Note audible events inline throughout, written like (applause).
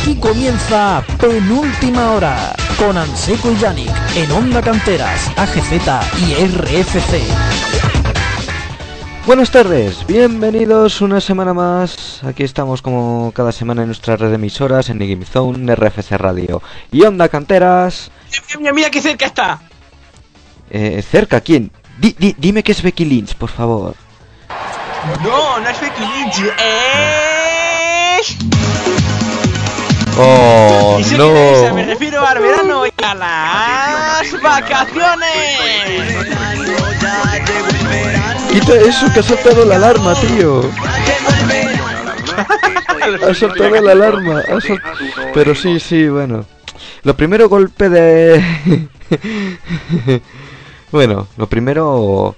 Aquí comienza Penúltima Hora con Anseco y Yannick en Onda Canteras, AGZ y RFC. Buenas tardes, bienvenidos una semana más. Aquí estamos como cada semana en nuestra red de emisoras en Game Zone, RFC Radio y Onda Canteras. Mira, mira qué cerca está. Eh, ¿Cerca quién? Di- di- dime que es Becky Lynch, por favor. No, no es Becky Lynch, es... Oh, Y risa, me refiero al verano y a las vacaciones. Quita eso que ha saltado la alarma, tío. Ha saltado la alarma. Pero sí, sí, bueno. Lo primero golpe de... (laughs) bueno, lo primero...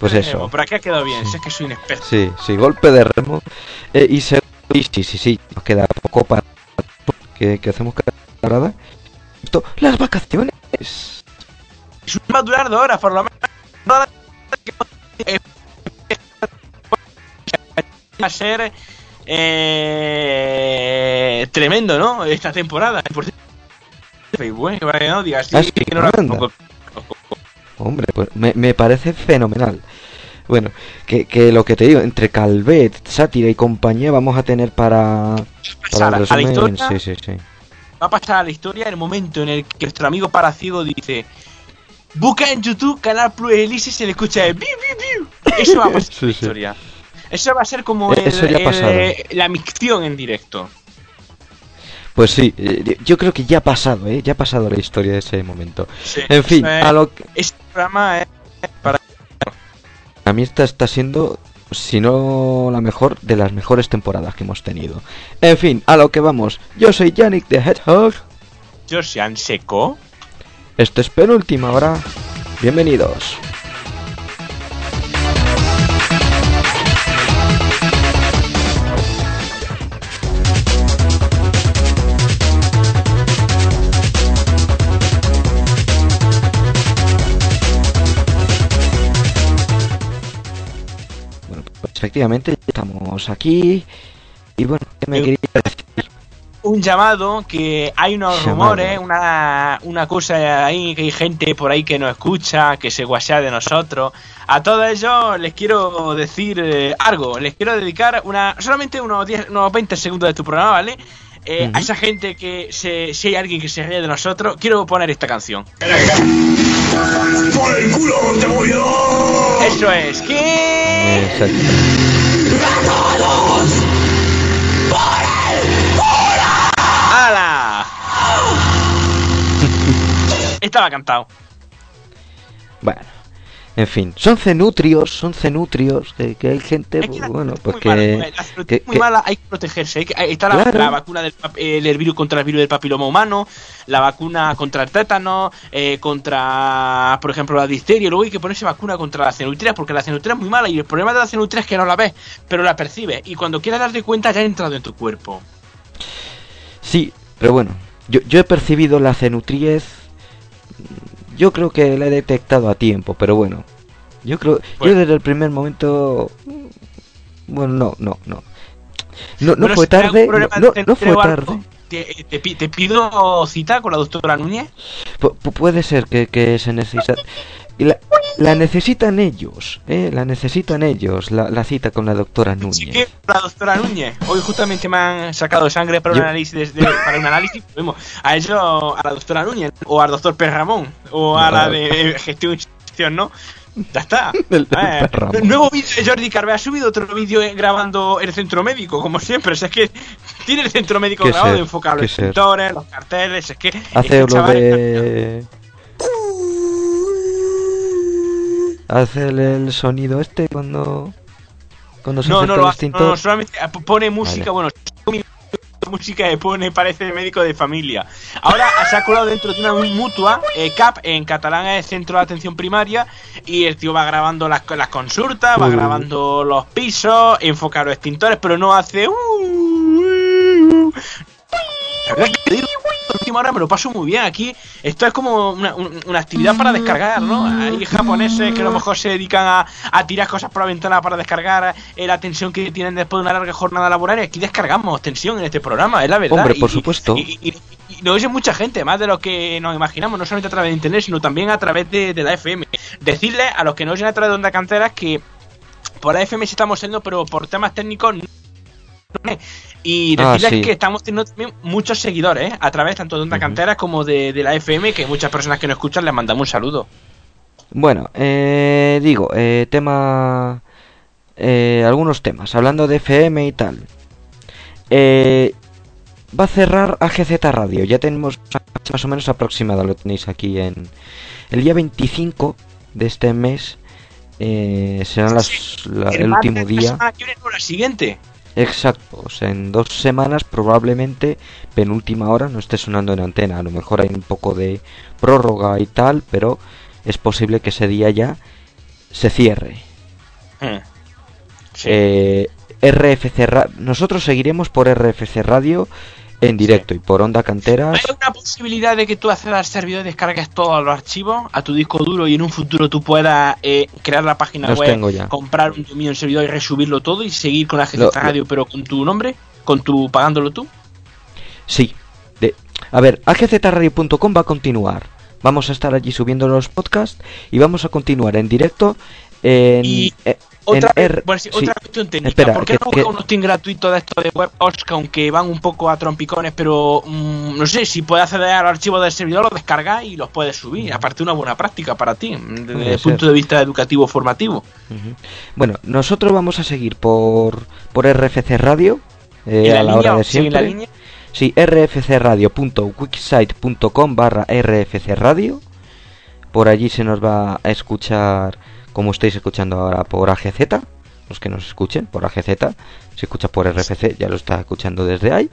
Pues eso. Por aquí ha quedado bien, sé que soy un experto. Sí, sí, golpe de remo. Eh, y se... y sí, sí, sí, nos queda poco para que, que hacemos cada parada. Esto, las vacaciones. Va a durar dos horas, por lo menos. Va a ser eh, tremendo, ¿no? Esta temporada. Por cierto, bueno, que no digas Ah, sí, que no la. Hombre, pues me, me parece fenomenal. Bueno, que, que lo que te digo, entre Calvet, Sátira y compañía vamos a tener para, para a el a la resumen. historia. Sí, sí, sí. va a pasar a la historia el momento en el que nuestro amigo Paraciego dice Busca en YouTube Canal Plus Elise y se le escucha el biu, biu, biu". Eso va a (laughs) pasar a la historia. Eso va a ser como Eh, el- pasado. la micción en directo. Pues sí, eh, yo creo que ya ha pasado, ¿eh? Ya ha pasado la historia de ese momento. En fin, es- a lo que... Este programa es para A mí esta está siendo, si no la mejor, de las mejores temporadas que hemos tenido. En fin, a lo que vamos. Yo soy Yannick de Hedgehog. Josian Seco. Esto es penúltima hora. Bienvenidos. Efectivamente estamos aquí. Y bueno, ¿qué me quería decir? Un llamado que hay unos Llamado. rumores, una, una cosa ahí, que hay gente por ahí que nos escucha, que se guasea de nosotros. A todos ellos les quiero decir eh, algo, les quiero dedicar una solamente unos, 10, unos 20 segundos de tu programa, ¿vale? Eh, Ujú. A esa gente que se, si hay alguien que se ríe de nosotros, quiero poner esta canción. ¡Por el culo, demonio! Eso es, que... Exacto. ¡Hala! (laughs) Estaba cantado. Bueno, en fin, son cenutrios, son cenutrios, que, que hay gente, Es que la bueno, pues es muy mala, que... la muy que- mala, hay que protegerse. hay está la, Claro. la vacuna del, eh, del virus contra el virus del papiloma humano, la vacuna contra el tétano, eh, contra, por ejemplo, la difteria. Luego hay que ponerse vacuna contra la cenutria, porque la cenutria es muy mala y el problema de la cenutria es que no la ves, pero la percibes. Y cuando quieras darte cuenta, ya ha entrado en tu cuerpo. Sí, pero bueno, yo, yo he percibido la cenutriez, yo creo que la he detectado a tiempo, pero bueno, yo creo, Bueno. yo desde el primer momento, bueno, no, no, no. No, no fue si tarde, no, de no fue tarde. Te, te pi- te pido cita con la doctora Núñez. Pu- pu- puede ser que, que se necesita... y La, la necesitan ellos, ¿eh? La necesitan ellos, la, la cita con la doctora Núñez. que la doctora Núñez, hoy justamente me han sacado sangre para un análisis, de- para un análisis, vemos, a ello a la doctora Núñez, o al doctor Perramón, o a la de gestión ¿no? Ya está. El- el Perramón. nuevo vídeo de Jordi Carve ha subido otro vídeo eh, grabando el centro médico, como siempre. O sea, es que tiene el centro médico grabado, ser, enfocado en los pintores, los carteles, es que. Hace este lo chaval es- de... Hace el, sonido este cuando... Cuando se No, no, lo el hace, no, extintor. no, solamente pone música, Vale. bueno, música que pone parece médico de familia. Ahora se ha colado dentro de una mutua, eh, CAP, en catalán es Centro de Atención Primaria, y el tío va grabando las, las consultas, va grabando los pisos, enfoca los extintores, pero no hace... uh, verdad que digo, la última hora me lo paso muy bien aquí. Esto es como una, un- una actividad para descargar, ¿no? Hay japoneses que a lo mejor se dedican a, a tirar cosas por la ventana para descargar eh, la tensión que tienen después de una larga jornada laboral. Y aquí descargamos tensión en este programa, es la verdad. Hombre, por Y- supuesto. Y, y- y- lo oye mucha gente, más de lo que nos imaginamos, no solamente a través de internet, sino también a través de, de la FM. Decirle a los que no oyen a través de Onda Canteras que por la FM sí estamos yendo, pero por temas técnicos Y Ah, decirles sí. que estamos teniendo también muchos seguidores, ¿eh? A través tanto de Onda Ujú. Canteras como de, de la FM, que muchas personas que nos escuchan les mandamos un saludo. Bueno, eh, digo, eh, tema... eh, algunos temas, hablando de FM y tal. Eh, va a cerrar AGZ Radio, ya tenemos más o menos aproximado, lo tenéis aquí en... El día 25 de este mes eh, será las- la- el, martes último día. la siguiente. Exacto, o sea, en dos semanas probablemente penúltima hora no esté sonando en antena. A lo mejor hay un poco de prórroga y tal, pero es posible que ese día ya se cierre. Hmm. Sí. Eh, RFC Ra- nosotros seguiremos por RFC Radio en directo y por Onda Canteras. ¿Hay una posibilidad de que tú accedas al servidor y descargues todos los archivos a tu disco duro y en un futuro tú puedas eh, crear la página Los web, tengo ya. comprar un dominio en servidor y resubirlo todo y seguir con la GZ Lo- Radio pero con tu nombre, con tu pagándolo tú? Sí. De, a ver, agzradio.com va a continuar. Vamos a estar allí subiendo los podcasts y vamos a continuar en directo en, Y eh, Otra, en R- bueno, sí, sí. otra cuestión técnica. Espera, ¿Por qué que- no que- busca un hosting gratuito de esto de WebOS que aunque van un poco a trompicones, pero mm, no sé, si puedes acceder al archivo del servidor, los descargas y los puedes subir. Aparte, una buena práctica para ti, desde Puede el ser. punto de vista educativo formativo. Bueno, nosotros vamos a seguir por, por RFC Radio eh, ¿En a la hora de en la siempre. línea? Sí, rfcradio.wixsite.com barra rfc radio. Por allí se nos va a escuchar, como estáis escuchando ahora, por AGZ. Los que nos escuchen por AGZ. Si escucha por RFC, ya lo está escuchando desde ahí.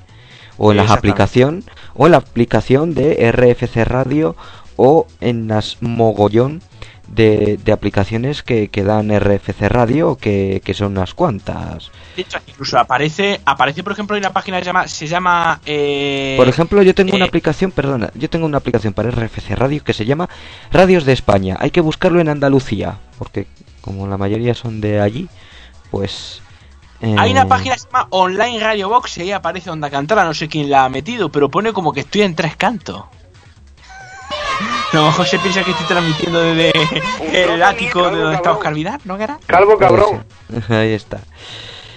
O en la aplicación, o en la aplicación de RFC Radio, o en las mogollón de, de aplicaciones que, que dan RFC Radio, que, que son unas cuantas. De hecho, incluso aparece, aparece por ejemplo, en una página que se llama, se llama eh, Por ejemplo, yo tengo una eh, aplicación, perdona, yo tengo una aplicación para RFC Radio que se llama Radios de España. Hay que buscarlo en Andalucía, porque como la mayoría son de allí, pues... eh, Hay una página que se llama Online Radio Box y ahí aparece Onda Cantara, no sé quién la ha metido, pero pone como que estoy en tres cantos. A lo mejor se piensa que estoy transmitiendo desde el ático de donde está Oscar Vidal, ¿no, Gara? Calvo puede cabrón. (laughs) Ahí está.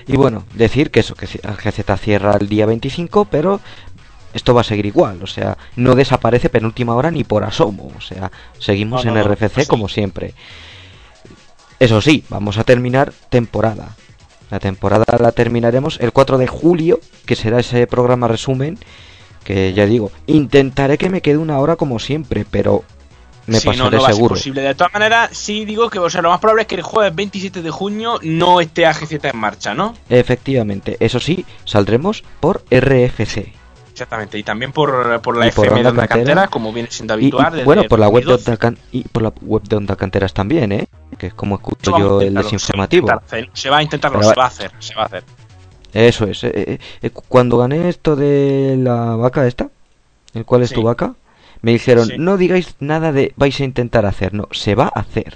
Y bueno, decir que eso, que GZ cierra el día 25, pero esto va a seguir igual, o sea, no desaparece penúltima hora ni por asomo, o sea, seguimos No, en no, no, RFC así. como siempre. Eso sí, vamos a terminar temporada. La temporada la terminaremos el 4 de julio, que será ese programa resumen, que ya digo, intentaré que me quede una hora como siempre, pero me Sí, no, pasaré no ser seguro. posible. De todas maneras, sí digo que o sea, lo más probable es que el jueves 27 de junio no esté AGZ en marcha, ¿no? Efectivamente, eso sí, saldremos por RFC. Exactamente, y también por, por la Y por FM de Onda Cantera. Cantera, como viene siendo Y, y, habitual. desde bueno, por la web de 2012. Onda Can- y por la web de Onda Canteras también, ¿eh? Que es como escucho yo el desinformativo. Se va a intentar se va a intentarlo, Pero se va- a hacer, se va a hacer. Eso es. eh, eh, eh, cuando gané esto de la vaca esta, el cual es Sí. tu vaca, me dijeron, Sí. no digáis nada de vais a intentar hacer, no, se va a hacer.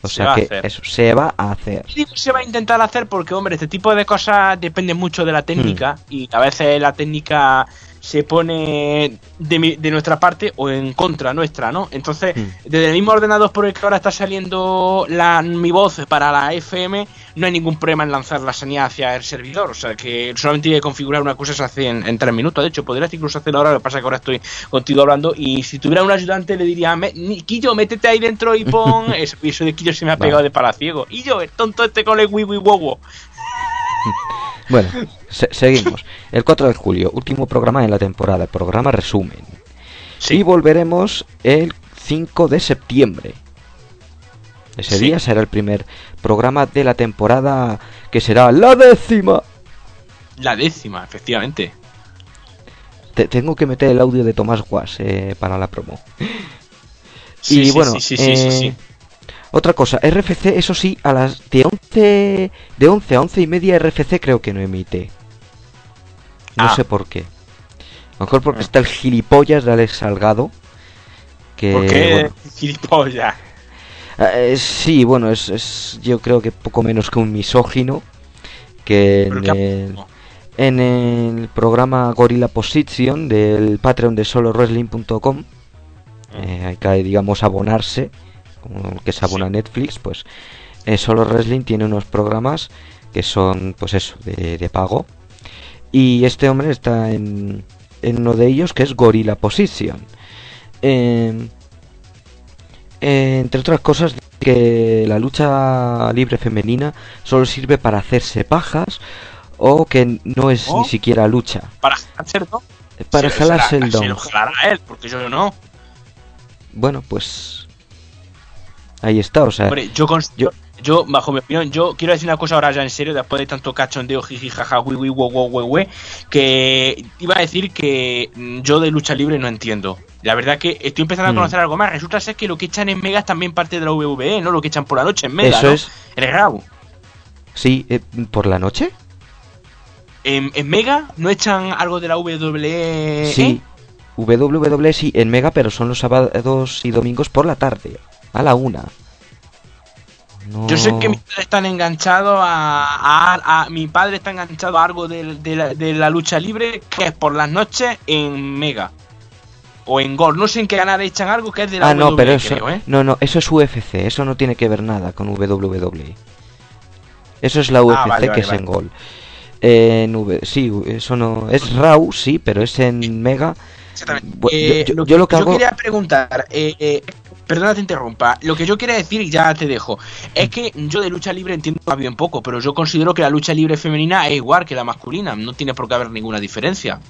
O Se sea que eso, se va a hacer. Y se va a intentar hacer porque, hombre, este tipo de cosas depende mucho de la técnica Hmm. y a veces la técnica se pone de, mi- de nuestra parte o en contra nuestra, ¿no? Entonces, Hmm. desde el mismo ordenador por el que ahora está saliendo la, mi voz para la FM, no hay ningún problema en lanzar la señal hacia el servidor. O sea, que solamente hay que configurar una cosa se hace en, en tres minutos. De hecho, podrías incluso hacerlo ahora, lo que pasa es que ahora estoy contigo hablando y si tuviera un ayudante le diría, "Me- ni- Quillo, métete ahí dentro y pon... (laughs) eso, eso de Quillo se me ha Vale. pegado de palaciego. Y yo, el tonto este con el wiwi wowo. (laughs) Bueno, se- seguimos. El 4 de julio, último programa de la temporada, programa resumen. Y volveremos el 5 de septiembre. Ese Sí. día será el primer programa de la temporada que será la décima. La décima, efectivamente. te- tengo que meter el audio de Tomás Guas eh, para la promo. Sí, y bueno, sí, sí, sí, sí, eh, sí. otra cosa, RFC, eso sí, a las de 11, de 11 a 11 y media RFC creo que no emite. No Ah. sé por qué. A lo mejor porque Ah. está el gilipollas de Alex Salgado. Que, ¿Por qué bueno, gilipollas? eh, sí, bueno, es, es yo creo que poco menos que un misógino. Que ¿Pero en el, en el programa Gorilla Position del Patreon de solowrestling.com eh, hay que digamos abonarse como el que se abona Sí. Netflix pues eh, Solo Wrestling tiene unos programas que son pues eso de, de pago y este hombre está en, en uno de ellos que es Gorilla Position Eh, eh, entre otras cosas que la lucha libre femenina solo sirve para hacerse pajas o que no es ¿Oh? ni siquiera lucha Para hacer ¿no? para Se- jalarse el Se don lo jalará él, porque yo no. bueno pues ahí está o sea Hombre, yo, yo- yo, bajo mi opinión, yo quiero decir una cosa ahora ya en serio, después de tanto cachondeo, jiji, jaja, wi, wi, wo, wo, we, que iba a decir que mm, yo de lucha libre no entiendo. La verdad que estoy empezando a Mm. conocer algo más. Resulta ser que lo que echan en Mega es también parte de la VVE, ¿no? Lo que echan por la noche en Mega, Eso ¿no? es. En el Raw. sí eh, por la noche En, en Mega no echan algo de la WWE. sí WWE sí en Mega pero son los sábados y domingos por la tarde a la una No- Yo sé que mis padres están enganchados a, a- a- Mi padre está enganchado a algo de, de la, de la lucha libre que es por las noches en Mega. O en Gol. No sé en qué canal echan algo que es de la Ah, no, WWE, pero eso, creo, ¿eh? no, no, eso es UFC, eso no tiene que ver nada con WWE. Eso es la UFC, Ah, vale, que vale, es vale. en Gol. En V, sí, eso no, es Raw, sí, pero es en Mega. Exactamente. Eh, yo- lo, yo lo que yo hago- quería preguntar, eh, eh, perdona te interrumpa, lo que yo quería decir, y ya te dejo, es que yo de lucha libre entiendo bien poco, pero yo considero que la lucha libre femenina es igual que la masculina, no tiene por qué haber ninguna diferencia.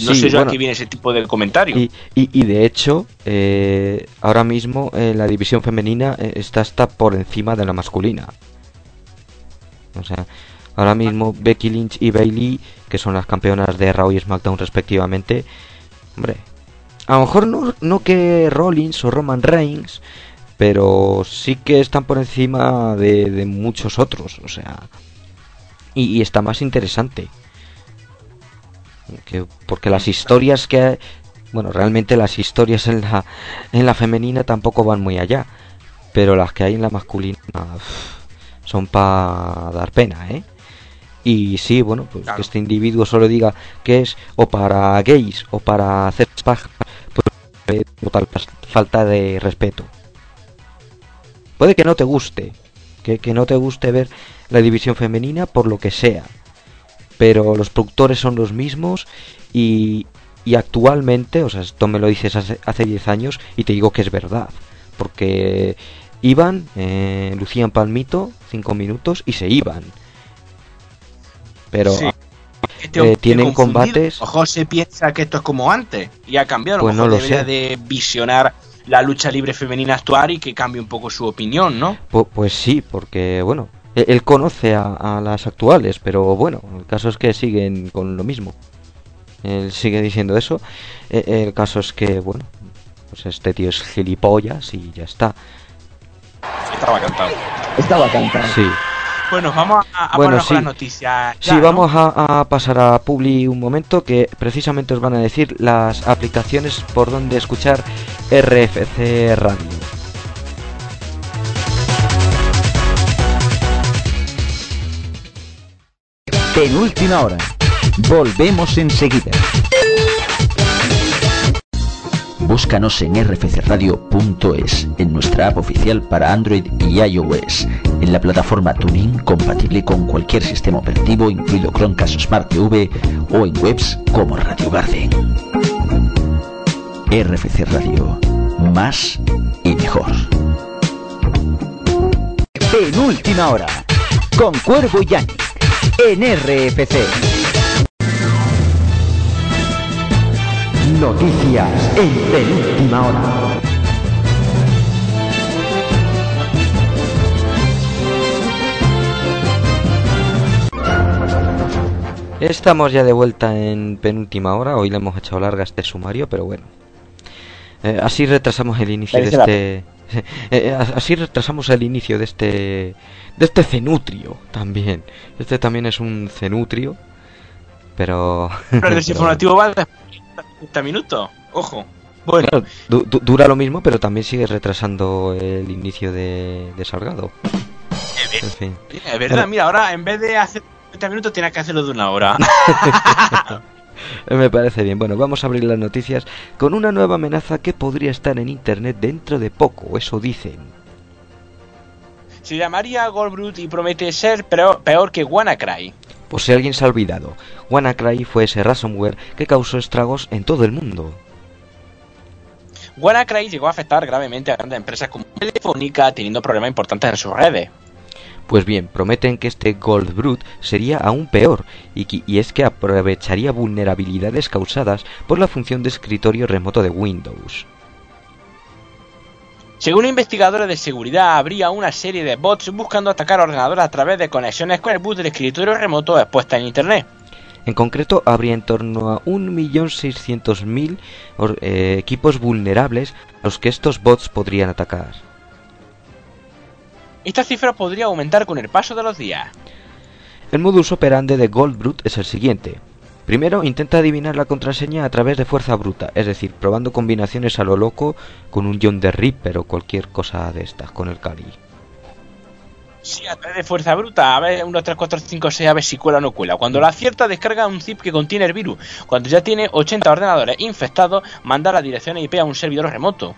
No Sí, sé yo bueno, a qué viene ese tipo de comentario. Y, y, y de hecho, eh, ahora mismo eh, la división femenina eh, está hasta por encima de la masculina. O sea, ahora mismo Becky Lynch y Bailey, que son las campeonas de Raw y SmackDown respectivamente, hombre, a lo mejor no, no que Rollins o Roman Reigns, pero sí que están por encima de, de muchos otros, o sea, y, está más interesante. Que, porque las historias que bueno realmente las historias en la en la femenina tampoco van muy allá pero las que hay en la masculina son para dar pena eh y sí bueno pues Claro. que este individuo solo diga que es o para gays o para hacer paja pues eh, total pas- falta de respeto puede que no te guste que, que no te guste ver la división femenina por lo que sea pero los productores son los mismos y, y actualmente, o sea, esto me lo dices hace, hace 10 años y te digo que es verdad, porque iban, eh, lucían palmito, 5 minutos y se iban. Pero Sí. ah, Este eh, tienen combates- mejor se piensa que esto es como antes y ha cambiado. A lo Pues mejor no lo debería sé. de visionar la lucha libre femenina actual y que cambie un poco su opinión, ¿no? pu- pues sí, porque bueno, e- él conoce a, a las actuales, pero bueno, el caso es que siguen con lo mismo. Él sigue diciendo eso. E- El caso es que, bueno, pues este tío es gilipollas y ya está. Estaba cantado. Estaba cantando. Sí. Bueno, vamos a, a Bueno, ponernos con sí. las noticias. Sí, vamos a, a pasar a Publi un momento que precisamente os van a decir las aplicaciones por donde escuchar RFC Radio. Penúltima hora. Volvemos enseguida. Búscanos en rfcradio.es, en nuestra app oficial para Android y iOS, en la plataforma Tuning compatible con cualquier sistema operativo, incluido Chromecast Smart TV o en webs como Radio Garden. RFC Radio, más y mejor. Penúltima hora. Con Cuervo y Yannick. En RFC. Noticias en penúltima hora. Estamos ya de vuelta en penúltima hora. Hoy le hemos echado larga este sumario, pero bueno. Eh, así retrasamos el inicio de este. (laughs) eh, así retrasamos el inicio de este. De este cenutrio también. Este también es un cenutrio. Pero. (laughs) Pero el desinformativo va 30 minutos. Ojo. Bueno, Claro, du- du- dura lo mismo, pero también sigue retrasando el inicio de, de Salgado. En fin. es verdad, mira, ahora en vez de hacer 30 minutos tienes que hacerlo de una hora. (laughs) Me parece bien. Bueno, vamos a abrir las noticias con una nueva amenaza que podría estar en internet dentro de poco, eso dicen. Se llamaría Goldbrut y promete ser peor, peor que WannaCry. Por si alguien se ha olvidado, WannaCry fue ese ransomware que causó estragos en todo el mundo. WannaCry llegó a afectar gravemente a grandes empresas como Telefónica, teniendo problemas importantes en sus redes. Pues bien, prometen que este Gold Brute sería aún peor, y, que- y es que aprovecharía vulnerabilidades causadas por la función de escritorio remoto de Windows. Según investigadores de seguridad, habría una serie de bots buscando atacar ordenadores a través de conexiones con el boot del escritorio remoto expuesta en Internet. En concreto, habría en torno a 1.600.000 or- eh, equipos vulnerables a los que estos bots podrían atacar. Esta cifra podría aumentar con el paso de los días. El modus operandi de Gold Brute es el siguiente. Primero, intenta adivinar la contraseña a través de fuerza bruta, es decir, probando combinaciones a lo loco con un John the Ripper o cualquier cosa de estas, con el Cali. Sí, a través de fuerza bruta, a ver 1, 3, 4, 5, 6, a ver si cuela o no cuela. Cuando lo acierta, descarga un zip que contiene el virus. Cuando ya tiene 80 ordenadores infectados, manda la dirección IP a un servidor remoto.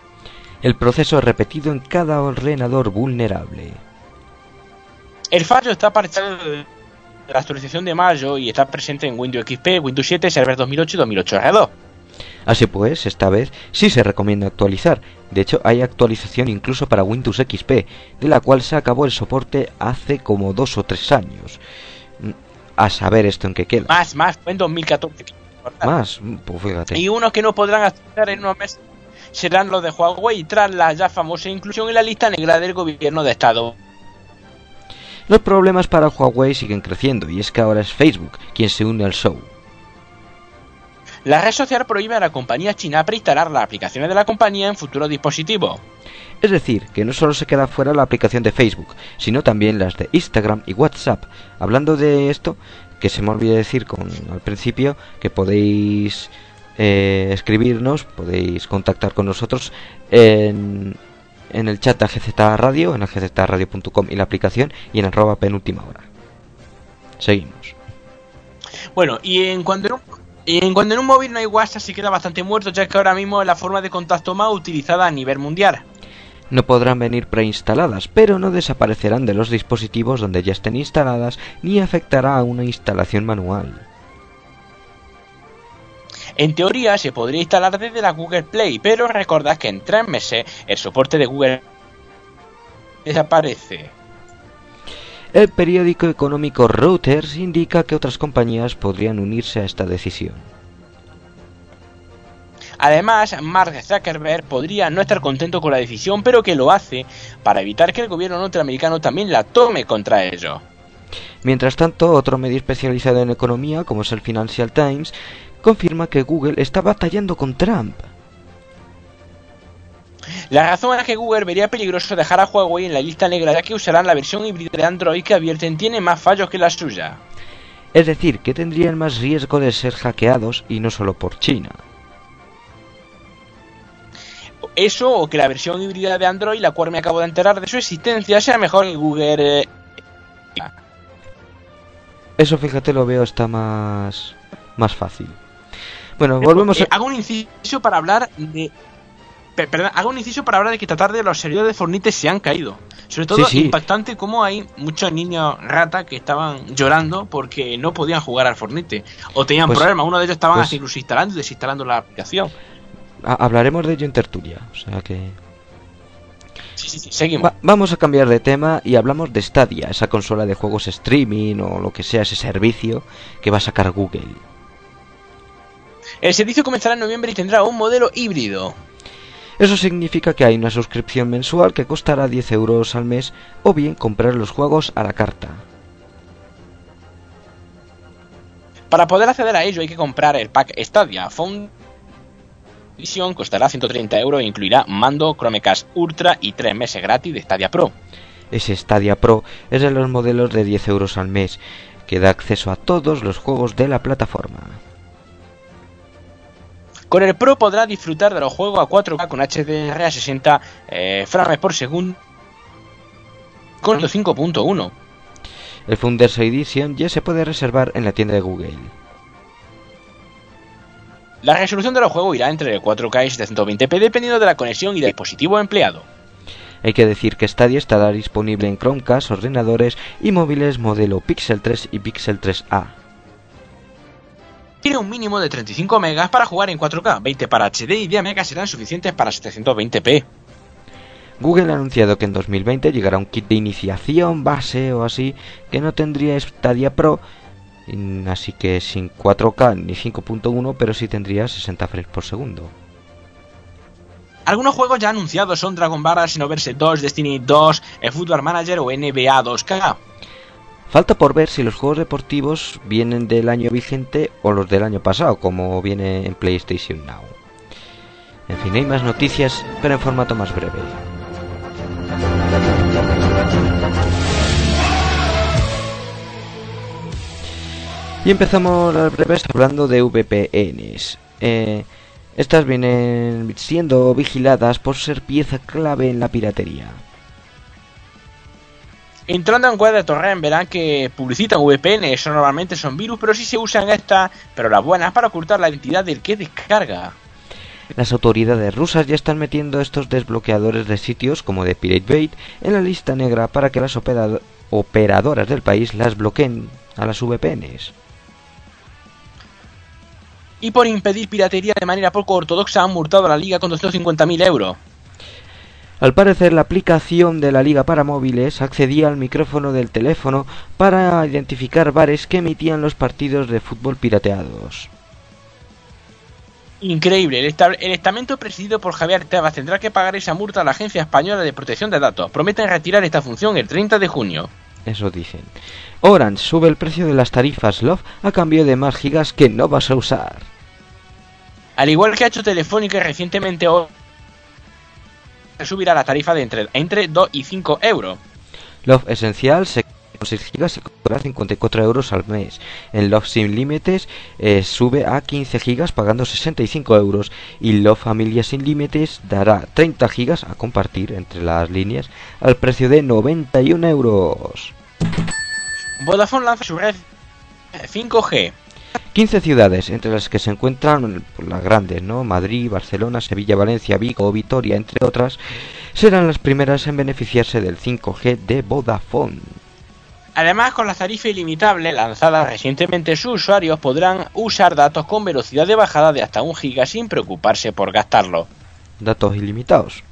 El proceso es repetido en cada ordenador vulnerable. El fallo está parchado de la actualización de mayo y está presente en Windows XP, Windows 7, Server 2008 y 2008 R2. Así pues, esta vez sí se recomienda actualizar. De hecho, hay actualización incluso para Windows XP, de la cual se acabó el soporte hace como dos o tres años. Mm, A saber esto en qué queda. Más, más, fue en 2014. Más, pues fíjate. Y unos que no podrán actualizar en unos meses serán los de Huawei tras la ya famosa inclusión en la lista negra del gobierno de Estado. Los problemas para Huawei siguen creciendo y es que ahora es Facebook quien se une al show. La red social prohíbe a la compañía china preinstalar las aplicaciones de la compañía en futuros dispositivos. Es decir, que no solo se queda fuera la aplicación de Facebook, sino también las de Instagram y WhatsApp. Hablando de esto, que se me olvidó decir con, al principio, que podéis eh, escribirnos, podéis contactar con nosotros en, en el chat de GZ Radio, en gzradio.com y la aplicación, y en arroba penúltima hora. Seguimos. Bueno, y en cuanto en un, y en cuanto en un móvil no hay WhatsApp se queda bastante muerto, ya que ahora mismo es la forma de contacto más utilizada a nivel mundial. No podrán venir preinstaladas, pero no desaparecerán de los dispositivos donde ya estén instaladas ni afectará a una instalación manual. En teoría se podría instalar desde la Google Play, pero recordad que en tres meses el soporte de Google desaparece. El periódico económico Reuters indica que otras compañías podrían unirse a esta decisión. Además, Mark Zuckerberg podría no estar contento con la decisión, pero que lo hace para evitar que el gobierno norteamericano también la tome contra ellos. Mientras tanto, otro medio especializado en economía, como es el Financial Times, confirma que Google está batallando con Trump. La razón es que Google vería peligroso dejar a Huawei en la lista negra ya que usarán la versión híbrida de Android que advierten tiene más fallos que la suya. Es decir, que tendrían más riesgo de ser hackeados y no solo por China. Eso o que la versión híbrida de Android, la cual me acabo de enterar de su existencia, sea mejor que Google. eh, Eso fíjate lo veo está más más fácil. Bueno, volvemos eh, a... Hago un inciso para hablar de. per- Perdón, hago un inciso para hablar de que tratar de los servidores de Fornite se han caído. Sobre todo Sí, sí. impactante como hay muchos niños rata que estaban llorando porque no podían jugar al Fornite. O tenían Pues- problemas. Uno de ellos estaban pues- incluso instalando y desinstalando la aplicación. hablaremos de ello en tertulia, o sea que Sí, sí, sí. Seguimos. Va- vamos a cambiar de tema y hablamos de Stadia, esa consola de juegos streaming o lo que sea ese servicio que va a sacar Google. El servicio comenzará en noviembre y tendrá un modelo híbrido. Eso significa que hay una suscripción mensual que costará 10 euros al mes o bien comprar los juegos a la carta. Para poder acceder a ello hay que comprar el pack Stadia Foundation, costará 130 euros e incluirá mando Chromecast Ultra y 3 meses gratis de Stadia Pro. Ese Stadia Pro es de los modelos de 10 euros al mes, que da acceso a todos los juegos de la plataforma. Con el Pro podrá disfrutar de los juegos a 4K con HDR a 60 eh, frames por segundo con 5.1. El Founders Edition ya se puede reservar en la tienda de Google. La resolución de los juegos irá entre 4K y 720p dependiendo de la conexión y del dispositivo empleado. Hay que decir que Stadia estará disponible en Chromecast, ordenadores y móviles modelo Pixel 3 y Pixel 3a. Tiene un mínimo de 35 megas para jugar en 4K, 20 para HD y 10 megas serán suficientes para 720p. Google ha anunciado que en 2020 llegará un kit de iniciación, base o así, que no tendría Stadia Pro, así que sin 4K ni 5.1, pero sí tendría 60 frames por segundo. Algunos juegos ya anunciados son Dragon Ball Xenoverse 2, Destiny 2, Football Manager o NBA 2K. Falta por ver si los juegos deportivos vienen del año vigente o los del año pasado, como viene en PlayStation Now. En fin, hay más noticias, pero en formato más breve. Y empezamos las breves hablando de VPNs. Eh, estas vienen siendo vigiladas por ser pieza clave en la piratería. Entrando en web de Torrent verán que publicitan VPN, eso normalmente son virus, pero sí se usan estas, pero las buenas, para ocultar la identidad del que descarga. Las autoridades rusas ya están metiendo estos desbloqueadores de sitios como de Pirate Bay en la lista negra para que las operadoras del país las bloqueen a las VPNs. Y por impedir piratería de manera poco ortodoxa han multado a la liga con 250.000 euros. Al parecer, la aplicación de la liga para móviles accedía al micrófono del teléfono para identificar bares que emitían los partidos de fútbol pirateados. Increíble, el, estamento presidido por Javier Tebas tendrá que pagar esa multa a la Agencia Española de Protección de Datos. Prometen retirar esta función el 30 de junio. Eso dicen. Orange sube el precio de las tarifas Love a cambio de más gigas que no vas a usar. Al igual que ha hecho Telefónica recientemente, subirá la tarifa de entre, entre 2 y 5 euros. Love Esencial se con 6 GB se cobra 54 euros al mes. En Love Sin Límites eh, sube a 15 GB pagando 65 euros. Y Love Familia Sin Límites dará 30 GB a compartir entre las líneas al precio de 91 euros. Vodafone lanza su red 5G. 15 ciudades, entre las que se encuentran las grandes, ¿no? Madrid, Barcelona, Sevilla, Valencia, Vigo, Vitoria, entre otras, serán las primeras en beneficiarse del 5G de Vodafone. Además, con la tarifa ilimitable lanzada recientemente, sus usuarios podrán usar datos con velocidad de bajada de hasta 1 GB sin preocuparse por gastarlo. Datos ilimitados.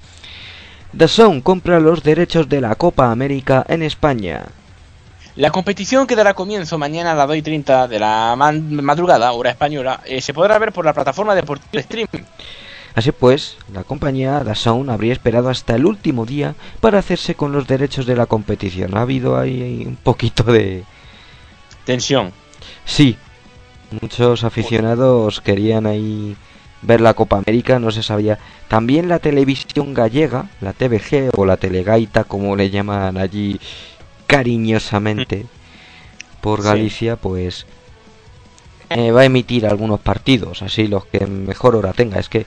DAZN compra los derechos de la Copa América en España. La competición que dará comienzo mañana a las 2 y 30 de la madrugada, hora española, eh, se podrá ver por la plataforma deportiva Stream. Así pues, la compañía DAZN habría esperado hasta el último día para hacerse con los derechos de la competición. Ha habido ahí un poquito de tensión. Sí, muchos aficionados querían ahí ver la Copa América, no se sabía. También la televisión gallega, la TVG o la Telegaita, como le llaman allí cariñosamente por Galicia, pues eh, va a emitir algunos partidos, así los que mejor hora tenga. Es que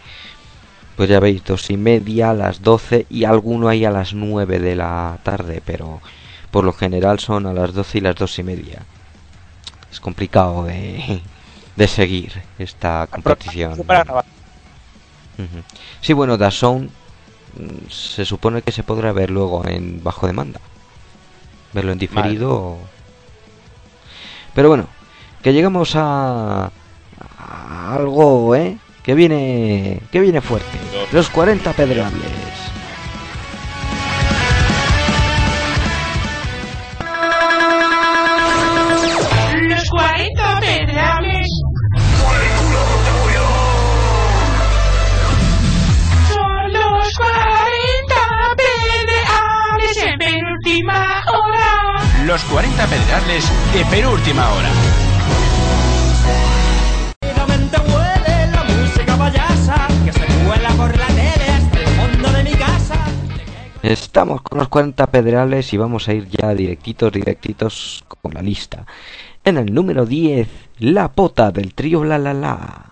pues ya veis, dos y media, a las doce y alguno ahí a las nueve de la tarde, pero por lo general son a las doce y las dos y media. Es complicado de, de seguir esta competición. Sí, bueno, Dazón mm, se supone que se podrá ver luego en bajo demanda. Verlo en diferido. Pero bueno, que llegamos a, a algo, ¿eh? que viene, que viene fuerte. Los 40 pedreables. los 40 Pedrales de Perú Última Hora. Estamos con los 40 pedrales y vamos a ir ya directitos, directitos con la lista. En el número 10, La Pota del trío La La La.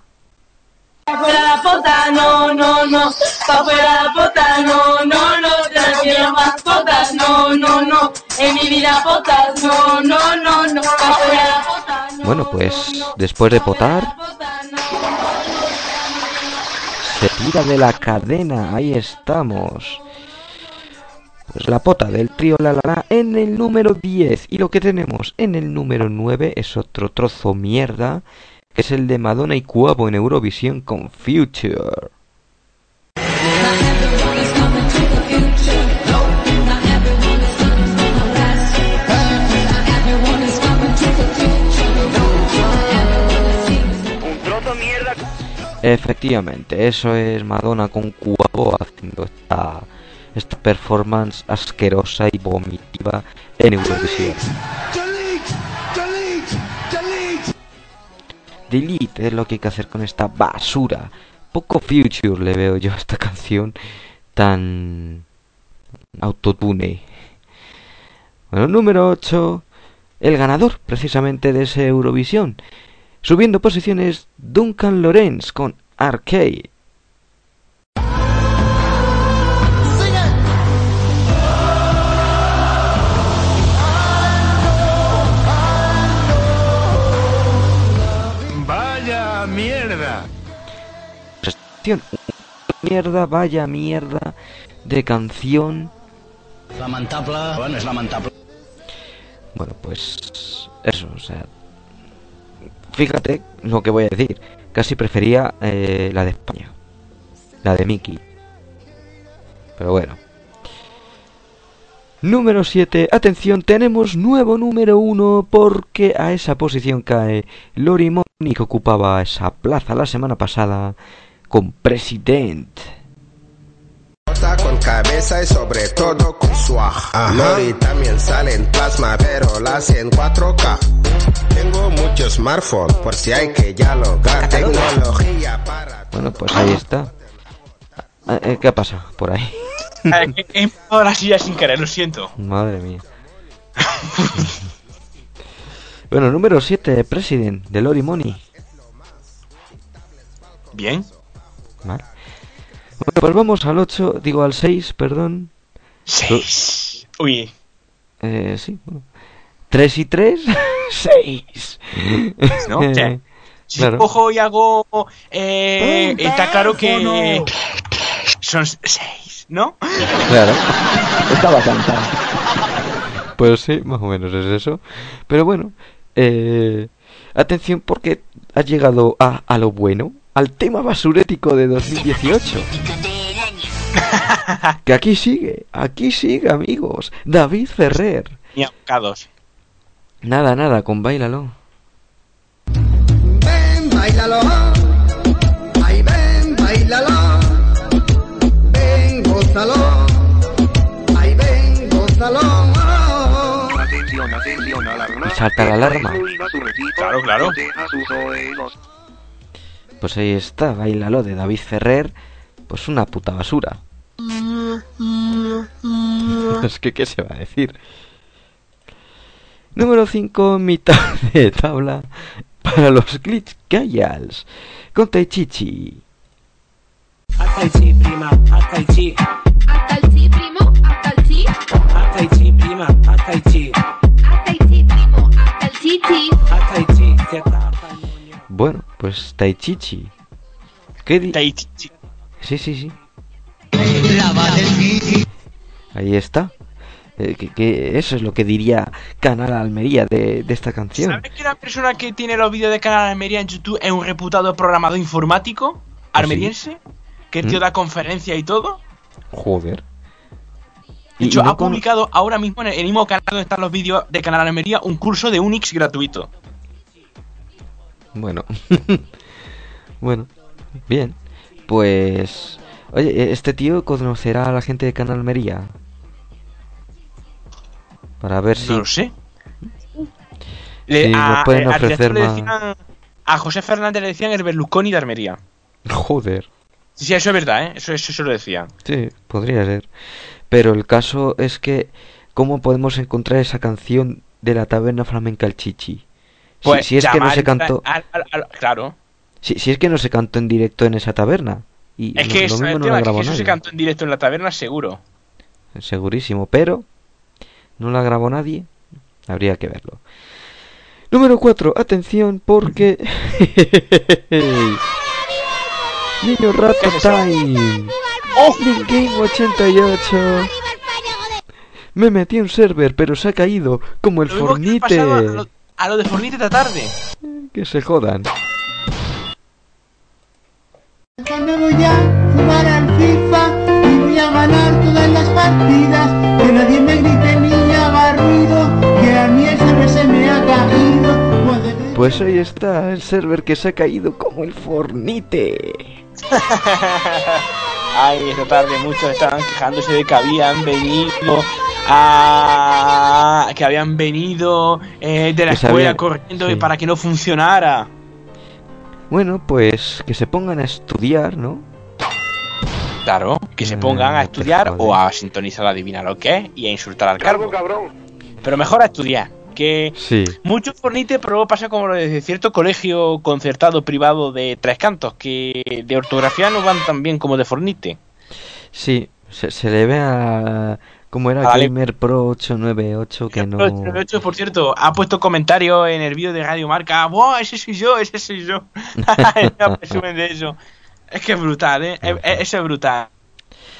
Pa' la pota, no, no, no. Pa' la pota, no, no, no. Ya no quiero más potas, no, no, no. En mi vida potas, no, no, no, no. Pa' fuera la pota, no. Bueno, pues después de potar, se tira de la cadena. Ahí estamos. Pues la pota del trío La La La en el número 10. Y lo que tenemos en el número 9 es otro trozo mierda. Que es el de Madonna y Cuavo en Eurovisión con Future. Efectivamente, eso es Madonna con Cuavo haciendo esta, esta performance asquerosa y vomitiva en Eurovisión. Delete es lo que hay que hacer con esta basura. Poco future le veo yo a esta canción tan autotune. Bueno, número 8. El ganador precisamente de ese Eurovisión. Subiendo posiciones Duncan Lorenz con Arcade. Vaya mierda. Prestación. Mierda, vaya mierda de canción. Lamentable, bueno, és lamentable. Bueno, pues eso, o sea, fíjate lo que voy a decir. Casi prefería eh, la de España, la de Mickey. Pero bueno. Número 7. Atención, tenemos nuevo número 1 porque a esa posición cae Lori Money que ocupaba esa plaza la semana pasada con President. Con cabeza y sobre todo con swag. Lori también sale en plasma, pero la hace en 4K. Tengo muchos smartphones por si hay que dialogar. Tecnología para. Bueno, pues ahí está. Eh, eh, ¿Qué pasa por ahí? Eh, He empujado la silla sin querer, lo siento. Madre mía. bueno, número 7, President, de Lori Money. Bien. Vale. Bueno, pues vamos al 8, digo al 6, perdón. Seis. Uy. Eh, sí, bueno. 3 y 3, 6. (laughs) ¿No? Sea, Si claro. cojo y hago. Eh, está claro que. Son seis, ¿no? Claro. Estaba cantando. Pues sí, más o menos es eso. Pero bueno, eh, atención porque ha llegado a, a lo bueno, al tema basurético de 2018. que aquí sigue, aquí sigue, amigos. David Ferrer. Ni ahogados. Nada, nada, con bailalo. Ven, bailalo. Ay, ven, bailalo. Ven, gózalo. Ay, ven, gózalo. Atención, atención, alarma. Y salta la alarma. Claro, claro. Pues ahí está, bailalo de David Ferrer. Pues una puta basura. (laughs) es que, ¿qué se va a decir? Número 5, mitad de tabla para los glitch Gayals. Con Taichichi. Hasta el chi, prima, hasta el chi. Hasta el chi, primo, hasta el chi. Hasta el chi, prima, hasta el chi. Hasta el chi, primo, hasta Bueno, pues Taichichi. ¿Qué di- Taichichi. Sí, sí, sí. Ahí está. Eh, que, que eso es lo que diría Canal Almería de, de esta canción. ¿Sabes que la persona que tiene los vídeos de Canal Almería en YouTube es un reputado programador informático armeriense? Que el tío ¿Mm? da conferencias y todo. Joder. De hecho, no ha publicado ahora mismo en el mismo canal donde están los vídeos de Canal Almería un curso de Unix gratuito. Bueno. (laughs) bueno. Bien. Pues... Oye, ¿este tío conocerá a la gente de Canal Almería? Para ver si... No lo sé. Sí, nos pueden director ofrecer le más- decían- a José Fernández le decían el Berlusconi de Almería. (laughs) Joder. Sí, sí, eso es verdad, ¿eh? Eso, eso se lo decían. Sí, podría ser. Pero el caso es que, ¿cómo podemos encontrar esa canción de la taberna flamenca El Chichi? Si- Pues si, es que no se cantó, al- al- al- claro. si, si es que no se cantó en directo en esa taberna. Y Es lo- que, lo eso, no tema lo es que eso se cantó en directo en la taberna, seguro. Segurísimo, pero no la grabó nadie. Habría que verlo. Número 4, atención porque... (laughs) Niño Rato ¿Qué es? Time. ¡Oh! Game 88. Me metí en un server, pero se ha caído como el Fornite. pasaba lo, a lo de Fornite esta tarde. Que se jodan. Me voy a jugar al FIFA y voy a ganar todas las partidas. Que nadie me grite ni haga ruido, que a mí el server se me ha caído. Puede que- Pues ahí está el server que se ha caído como el Fornite. (laughs) Ay, esta tarde muchos estaban quejándose de que habían venido a... que habían venido eh, de la Que escuela corriendo sí. para que no funcionara. Bueno, pues que se pongan a estudiar, ¿no? Claro, que se Mm, pongan a te estudiar o a sintonizar adivina lo que es y a insultar al cargo. cabrón. Pero mejor a estudiar, que Sí. mucho Fornite, pero luego pasa como lo de cierto colegio concertado privado de Tres Cantos, que de ortografía no van tan bien como de Fornite. Sí, se, se le ve a... ¿Cómo era? Vale. Gamer Pro 898 que no... De hecho, por cierto, ha puesto comentario en el vídeo de Radio Marca. ¡Buah, ese soy yo! ¡Ese soy yo! (laughs) Presumen de eso. Es que es brutal, ¿eh? Es- es- Eso es brutal.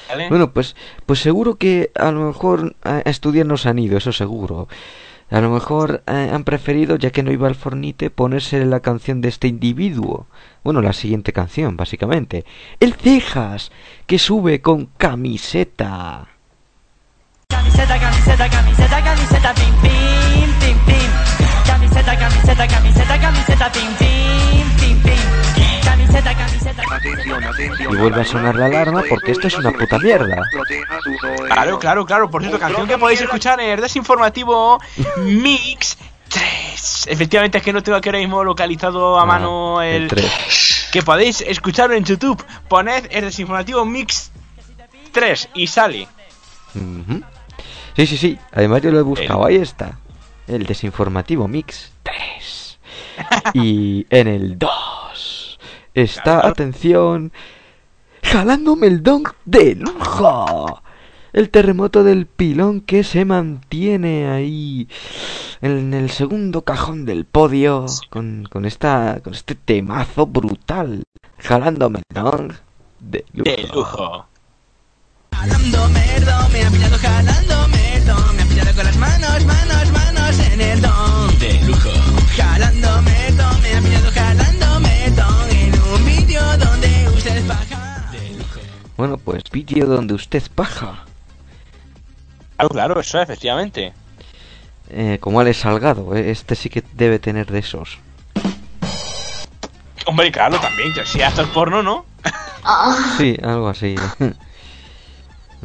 ¿Vale? Bueno, pues, pues seguro que a lo mejor a a estudiar han ido, eso seguro. A lo mejor eh, han preferido, ya que no iba al Fornite, ponerse la canción de este individuo. Bueno, la siguiente canción, básicamente. El Cejas, que sube con camiseta. Camiseta, camiseta, camiseta, camiseta, pim, pim, pim, pim. Camiseta, camiseta, camiseta, camiseta, pim, pim, pim, pim. Camiseta, camiseta. Atención, atención. Y vuelve a sonar la alarma porque esto es una puta mierda. Claro, claro, claro. Por cierto, canción que podéis escuchar en el desinformativo Mix 3. Efectivamente, es que no tengo aquí ahora mismo localizado a Ah, mano el el. 3. Que podéis escucharlo en YouTube. Poned el desinformativo Mix 3 y sale. Ujú. Sí, sí, sí. Además yo lo he buscado. Ahí está. El desinformativo Mix 3. Y en el 2 está, atención, jalándome el don de lujo. El terremoto del pilón que se mantiene ahí en el segundo cajón del podio con, con esta con este temazo brutal. Jalándome el don de lujo. De lujo. Jalando merdo, me ha pillado jalando merdo, me ha pillado con las manos, manos, manos en el don. De lujo. Jalando merdo, me ha pillado jalando merdo en un vídeo donde usted baja. Bueno, pues vídeo donde usted paja. Claro, claro, eso efectivamente. Eh, como Alex Salgado, eh, este sí que debe tener de esos. Hombre, claro, también, que si actor porno, ¿no? Sí, algo así. (laughs)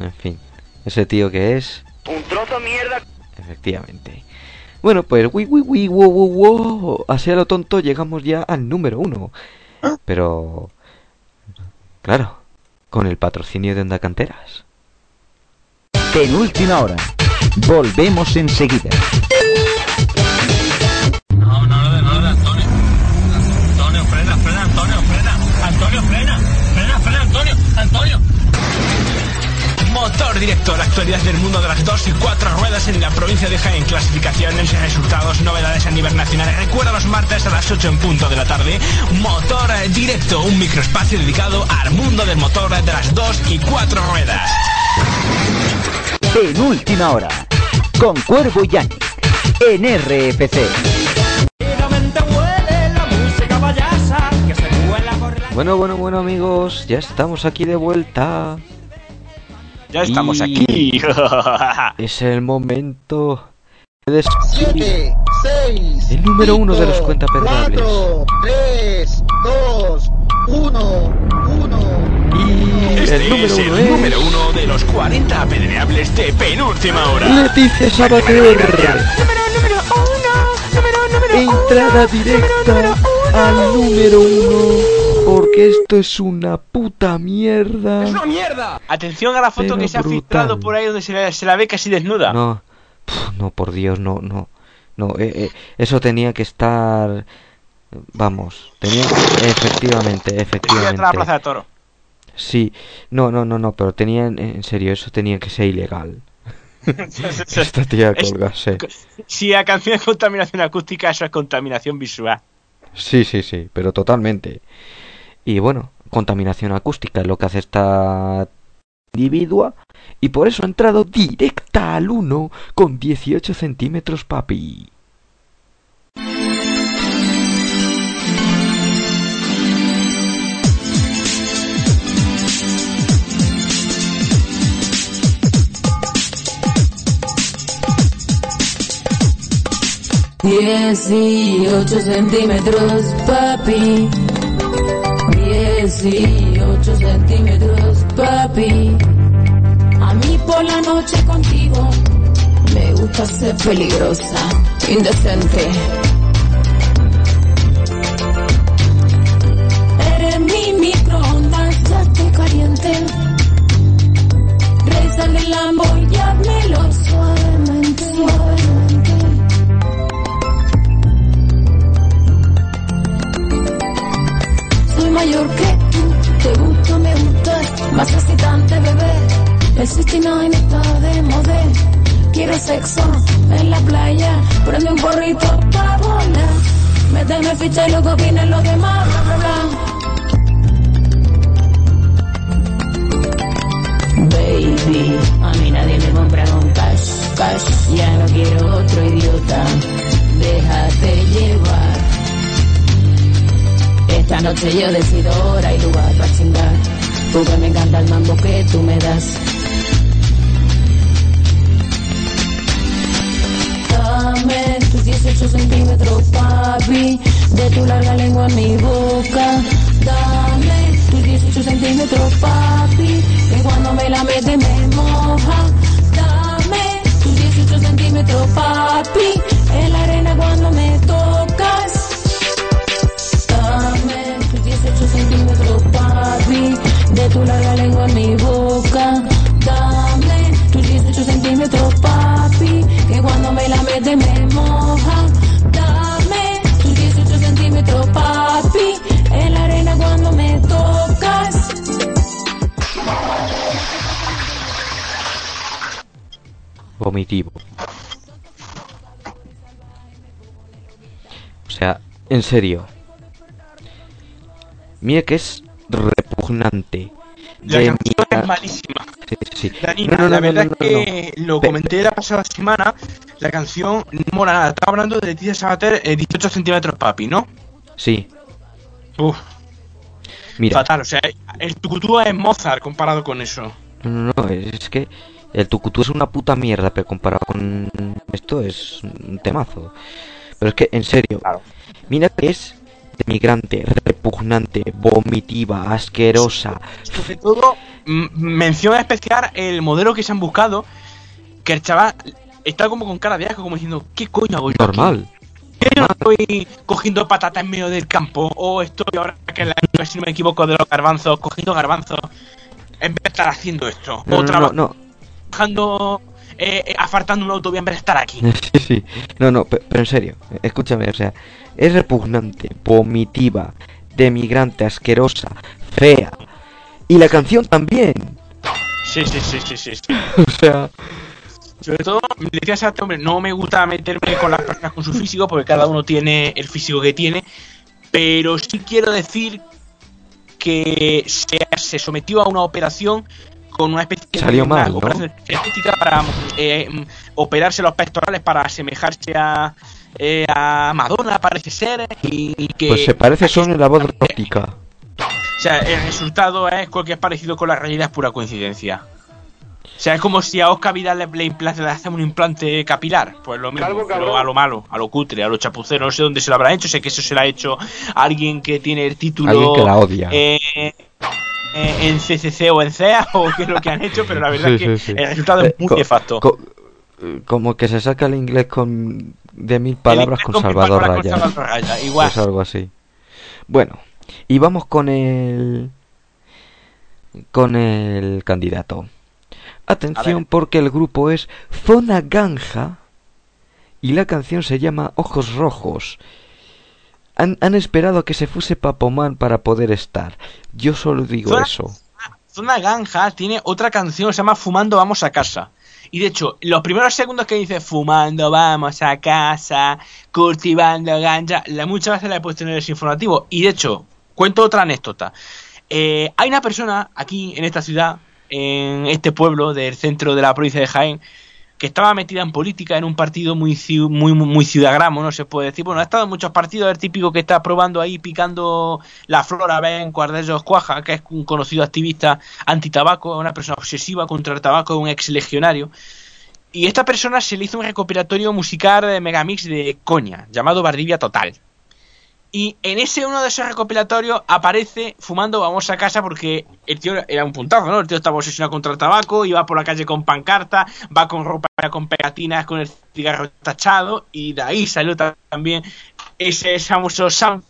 en fin, ese tío que es, Un trozo de mierda. efectivamente. Bueno, pues, wi, wi, wi, wo, wo, wo. Así a lo tonto llegamos ya al número uno. Pero, claro, con el patrocinio de Onda Canteras. Penúltima hora. Volvemos enseguida. Directo, la actualidad del mundo de las dos y cuatro ruedas en la provincia de Jaén. Clasificaciones, resultados, novedades a nivel nacional. Recuerda los martes a las 8 en punto de la tarde. Motor directo, un microespacio dedicado al mundo del motor de las dos y cuatro ruedas. Penúltima hora. Con Cuervo y Yannick. En RFC. Bueno, bueno, bueno amigos, ya estamos aquí de vuelta. Ya estamos Y- aquí. (laughs) Es el momento de 7, 6, El número uno de los cuentapedrables. 4, 3, 2, 1, 1. Y Este el número es uno el es... número uno de los 40 apedreables de penúltima hora. Leticia Sabater. Entrada directa al número uno porque esto es una puta mierda. mierda! Atención a la foto Pero que se ha filtrado por ahí donde se la, se la ve casi desnuda. No, no, por Dios, no, no, no, eh, eh, eso tenía que estar, vamos, tenía, efectivamente, detrás de la plaza efectivamente, de toro. sí, no, no, no, no, pero tenía, en- serio, eso tenía que ser ilegal. (laughs) Esta tía Es- colgarse. Si la canción es contaminación acústica, eso es contaminación visual. Sí, sí, sí, pero totalmente. Y bueno, contaminación acústica es lo que hace esta individua y por eso ha entrado directa al 1 con 18 centímetros, papi. Dieciocho centímetros, papi. Dieciocho centímetros, papi. A mí por la noche contigo me gusta ser peligrosa, indecente. Eres mi microondas, ya estoy caliente. Reza del Lambo y suavemente, suavemente. Mayor que tú, te gusta, me gusta, más excitante, bebé. El 69 está de moda. Quiero sexo en la playa, prende un porrito pa' volar. Méteme ficha y luego vienen los demás, bla. Baby, a mí nadie me compra con cash, cash. Ya no quiero otro idiota, déjate llevar. Esta noche yo decido hora y lugar para chingar. Porque me encanta el mambo que tú me das. Dame tus 18 centímetros, papi. De tu larga lengua en mi boca. Dame tus 18 centímetros, papi. Que cuando me la mete me moja. Dame tus 18 centímetros, papi. En mi boca. Dame tus 18 centímetros, papi, que cuando me la mete me moja. Dame tus 18 centímetros, papi, en la arena cuando me tocas. Vomitivo. O sea, en serio. Mira que es repugnante. La De canción es malísima. Sí, sí, sí. Danina, No, no, la no, verdad es que lo comenté la pasada semana. La canción no mola nada. Estaba hablando de Leticia Sabater, eh, 18 centímetros, papi, ¿no? Sí, Uf, mira. fatal. O sea, el Tucutúa es Mozart comparado con eso. No, no, es que el Tucutú es una puta mierda, pero comparado con esto es un temazo. Pero es que, en serio, mira que es demigrante, repugnante, vomitiva, asquerosa. Sobre todo, m- mención especial el modelo que se han buscado. Que el chaval está como con cara de asco, como diciendo, ¿qué coño hago yo? Normal. ¿Que yo no estoy cogiendo patata en medio del campo? ¿O estoy ahora que en la si no me equivoco de los garbanzos, cogiendo garbanzos en vez de estar haciendo esto? No, o no, traba- no, no. trabajando, eh, eh, afartando un autovía en vez de estar aquí. (laughs) Sí, sí. No, no, pe- pero en serio, escúchame, o sea, es repugnante, vomitiva, demigrante, asquerosa, fea. Y la canción también. Sí, sí, sí, sí, sí. sí. (laughs) O sea, Sobre todo, me decía a este hombre, no me gusta meterme con las personas con su físico, porque cada uno tiene el físico que tiene, pero sí quiero decir que se, se sometió a una operación con una especie Salió de una mal, ¿no? operación estética para eh, operarse los pectorales para asemejarse a, eh, a Madonna, parece ser, y, y que pues se parece solo en la voz robótica. o sea, el resultado es cualquier parecido con la realidad es pura coincidencia. O sea, es como si a Oscar Vidal le, le, implante- le hacemos un implante capilar. Pues lo mismo, Calvo, pero a lo malo, a lo cutre, a lo chapucero. No sé dónde se lo habrá hecho. Sé que eso se lo ha hecho a alguien que tiene el título. Alguien que la odia. eh, en CCC o en CEA (laughs) o qué es lo que han hecho, pero la verdad Sí, es que sí, sí. el resultado Eh, es muy co- nefasto. co- eh, como que se saca el inglés con de mil palabras con Salvador palabras con Raya. Salvador Raya, igual. Pues algo así. Bueno, Y vamos con el con el candidato. Atención porque el grupo es Zona Ganja y la canción se llama Ojos Rojos. Han, han esperado a que se fuese Papoman para poder estar. Yo solo digo Zona- eso. Zona Ganja tiene otra canción que se llama Fumando Vamos a Casa. Y de hecho, los primeros segundos que dice Fumando Vamos a Casa, cultivando ganja, la, muchas veces la he puesto en el desinformativo. Y de hecho, cuento otra anécdota. Eh, hay una persona aquí en esta ciudad, en este pueblo del centro de la provincia de Jaén, que estaba metida en política en un partido muy muy muy, no se puede decir. Bueno, ha estado en muchos partidos, el típico que está probando ahí, picando la flor a ver en cuál de ellos cuaja, que es un conocido activista antitabaco, una persona obsesiva contra el tabaco, un ex legionario. Y esta persona se le hizo un recopilatorio musical de Megamix de coña, llamado Bardivia Total. Y en ese uno de esos recopilatorios aparece fumando Vamos a casa porque el tío era un puntazo, ¿no? El tío estaba obsesionado contra el tabaco, iba por la calle con pancarta, va con ropa con pegatinas, con el cigarro tachado y de ahí salió ta- también ese famoso sound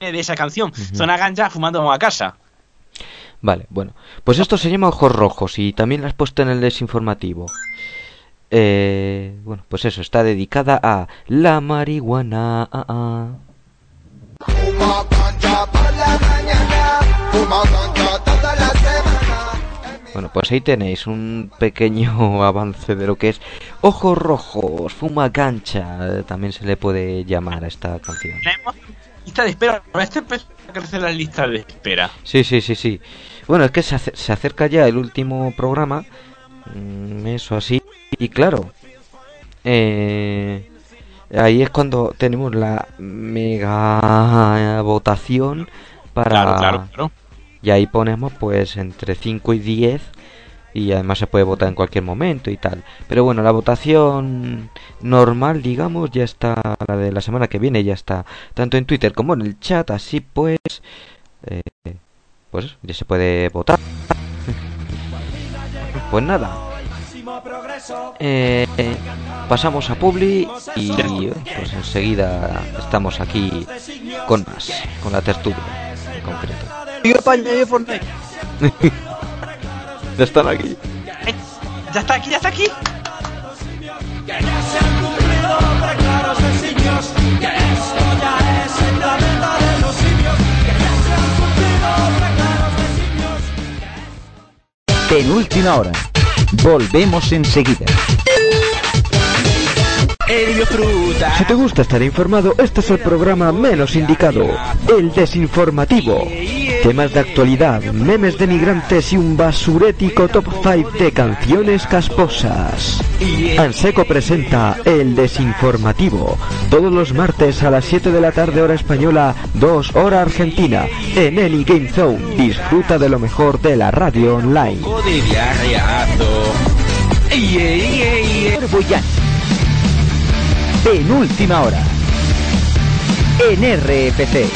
de esa canción, Zona Ganja fumando Vamos a casa. Vale, bueno. Pues esto se llama Ojos Rojos y también la has puesto en el desinformativo. Eh, bueno, pues eso, está dedicada a la marihuana. ah, ah. Bueno, pues ahí tenéis un pequeño (laughs) avance de lo que es Ojos Rojos, Fuma Cancha, también se le puede llamar a esta canción. Tenemos lista de espera, este empezó a crecer la lista de espera. Sí, sí, sí, sí. Bueno, es que se acerca ya el último programa, mm, eso así, y claro, eh, ahí es cuando tenemos la mega votación para... Claro, claro, claro. Y ahí ponemos pues entre 5 y 10 y además se puede votar en cualquier momento y tal. Pero bueno, la votación normal, digamos, ya está, la de la semana que viene ya está, tanto en Twitter como en el chat, así pues, eh, pues ya se puede votar. (laughs) pues nada. Eh, eh, pasamos a Publi y pues enseguida estamos aquí con más, con la tertulia en concreto. (laughs) Ya están aquí. Ya está aquí, ya está aquí. Penúltima hora. Volvemos enseguida. Si te gusta estar informado, este es el programa menos indicado, el desinformativo. Temas de actualidad, memes de migrantes y un basurético top 5 de canciones casposas. Anseco presenta El Desinformativo, todos los martes a las 7 de la tarde hora española, 2 hora argentina, en Any Game Zone. Disfruta de lo mejor de la radio online. Ey. Penúltima hora. En RFC.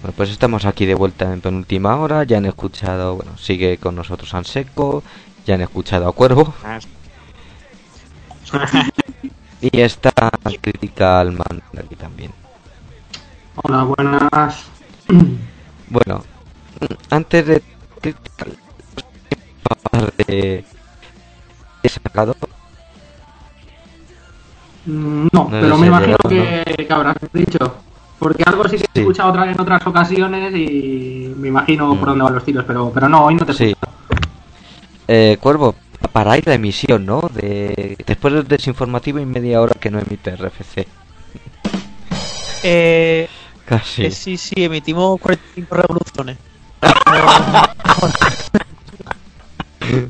Bueno, pues estamos aquí de vuelta en penúltima hora. Ya han escuchado, bueno, sigue con nosotros Anseco. Ya han escuchado a Cuervo. Y está crítica al man aquí también. Hola, buenas. Bueno, antes de criticar de he sacado Mm, No, No pero me imagino que, que habrás dicho. Porque algo sí que he Sí. escuchado otra, en otras ocasiones y me imagino Mm. por dónde van los tiros, pero, pero no, hoy no te Sí. Eh, Cuervo, paráis la emisión, ¿no? De después del desinformativo y media hora que no emite RFC. Eh, Casi. eh, sí, sí, emitimos 45 revoluciones. (laughs)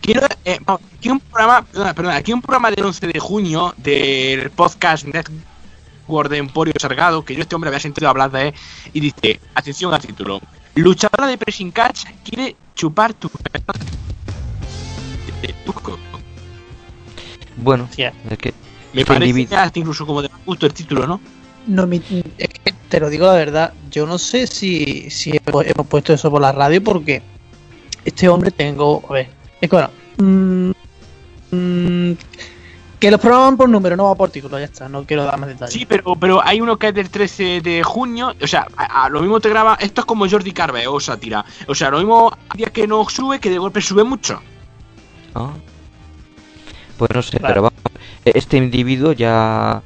Quiero, eh, aquí un programa, perdona, perdona, aquí un programa del 11 de junio del podcast Network de Emporio Sargado, que yo este hombre había sentido hablar de él, y dice, atención al título, luchadora de pressing catch quiere chupar tu de Tuco. Bueno, es que Me parece individuo- hasta incluso como de gusto el título, ¿no? No, mi- es que te lo digo la verdad, yo no sé si, si hemos hemos puesto eso por la radio porque este hombre tengo, a ver, es que bueno, mm, mm, que los programas van por número, no va por título, ya está, no quiero dar más detalles. Sí, pero, pero hay uno que es del 13 de junio. O sea, a, a lo mismo te graba. Esto es como Jordi Carve o Sátira. O sea, lo mismo días que no sube que de golpe sube mucho. Pues no sé, pero vamos, este individuo ya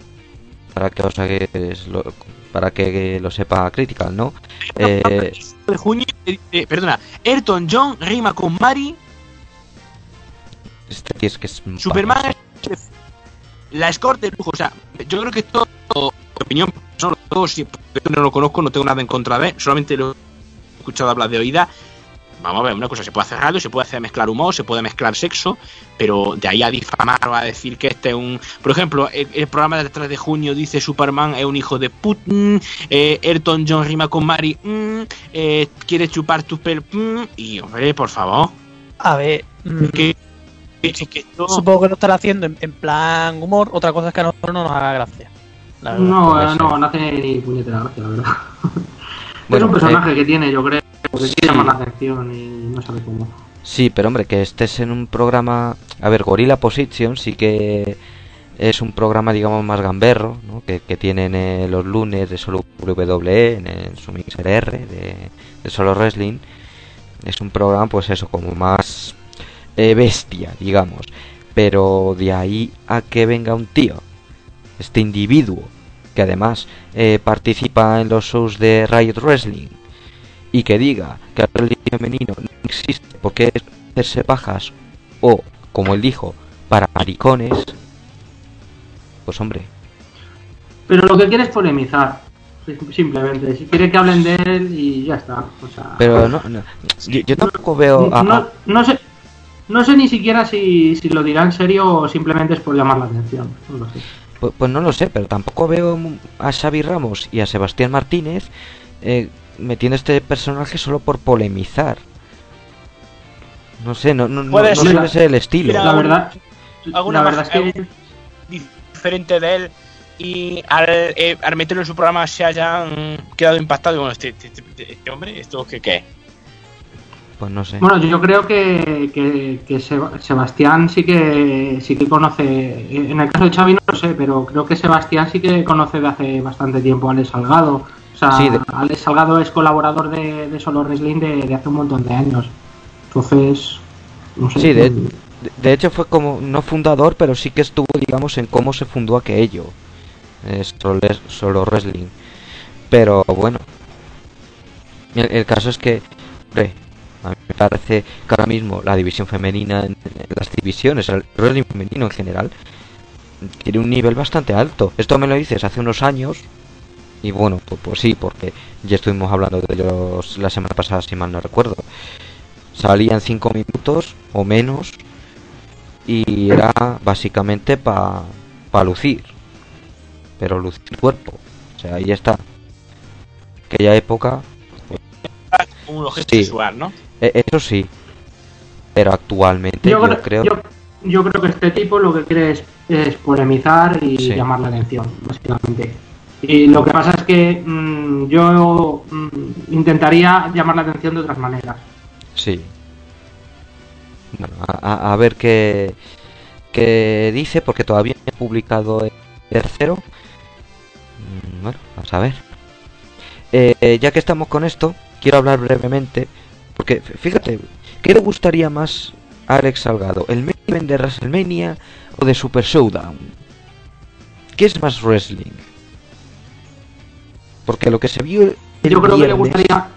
para que os hagáis lo, para que lo sepa Critical, ¿no? Eh, De junio, eh, eh, perdona, Ayrton John rima con Mari. este tío es que es Superman es la escort de lujo. O sea, yo creo que esto, opinión, si no lo conozco, no tengo nada en contra de él, solamente lo he escuchado hablar de oída. Vamos a ver, una cosa, se puede hacer radio, se puede hacer mezclar humor, se puede mezclar sexo, pero de ahí a difamar o a decir que este es un... Por ejemplo, el, el programa del 3 de junio dice Superman es un hijo de Putin, eh, Ayrton John rima con Mari, mm, eh, quiere chupar tu pelo, mm, y hombre, por favor. A ver, mm, Que, que- que esto- supongo que lo estará haciendo en, en plan humor, otra cosa es que a nosotros no nos haga gracia. No, puede eh, no, no hace ni puñetera gracia, la verdad. (laughs) Bueno, es un personaje eh, que tiene, yo creo, que sí. llamar la atención y no sabe cómo. Sí, pero hombre, que estés en un programa... A ver, Gorilla Position sí que es un programa, digamos, más gamberro, ¿no? Que, tienen eh, los lunes de solo WWE, en, el- su R, de, de solo wrestling. Es un programa, pues eso, como más eh, bestia, digamos. Pero de ahí a que venga un tío, este individuo, que además eh, participa en los shows de Riot Wrestling, y que diga que el wrestling femenino no existe porque es hacerse pajas o, como él dijo, para maricones, pues hombre, Pero lo que quiere es polemizar, sim- simplemente. Si quiere que hablen de él y ya está. O sea, pero no, no, yo, yo tampoco veo a- no, no sé, no sé ni siquiera si, si lo dirá en serio o simplemente es por llamar la atención. No lo sé. Pues, pues no lo sé, pero tampoco veo a Xavi Ramos y a Sebastián Martínez eh, metiendo este personaje solo por polemizar. No sé, no, no, no, Puede no ser. suele ser el estilo. La verdad, alguna la verdad es que diferente de él y al, eh, al meterlo en su programa se hayan quedado impactados con este, este, este- este hombre, esto que qué es? Pues no sé. Bueno, yo creo que, que, que Seb- Sebastián sí que sí que conoce. En el caso de Xavi no lo sé, pero creo que Sebastián sí que conoce de hace bastante tiempo a Alex Salgado. O sea, Sí, de- Alex Salgado es colaborador de, de Solo Wrestling de, de hace un montón de años. Entonces, no sé. Sí, de, hecho fue como, no fundador, pero sí que estuvo, digamos, en cómo se fundó aquello. Eh, solo, solo wrestling. Pero bueno. El, el caso es que, hombre, a mí me parece que ahora mismo la división femenina, en, en las divisiones, el wrestling femenino en general, tiene un nivel bastante alto. Esto me lo dices hace unos años. Y bueno, pues, pues sí, porque ya estuvimos hablando de ellos la semana pasada, si mal no recuerdo salían 5 minutos o menos y era básicamente para pa lucir pero lucir cuerpo o sea ahí está aquella época Un objeto Sí. sexual, ¿no? e- eso sí pero actualmente yo, yo, creo, creo yo, yo creo que este tipo lo que quiere es, es polemizar y Sí. llamar la atención, básicamente. Y lo que pasa es que mm, yo mm, intentaría llamar la atención de otras maneras. sí bueno a, a- ver qué qué dice porque todavía no he publicado el tercero Mm, bueno vamos a ver Eh, ya que estamos con esto, quiero hablar brevemente, porque fíjate, ¿qué le gustaría más a Alex Salgado? ¿El main de WrestleMania o de Super Showdown? ¿Qué es más wrestling? Porque lo que se vio el Yo creo que le gustaría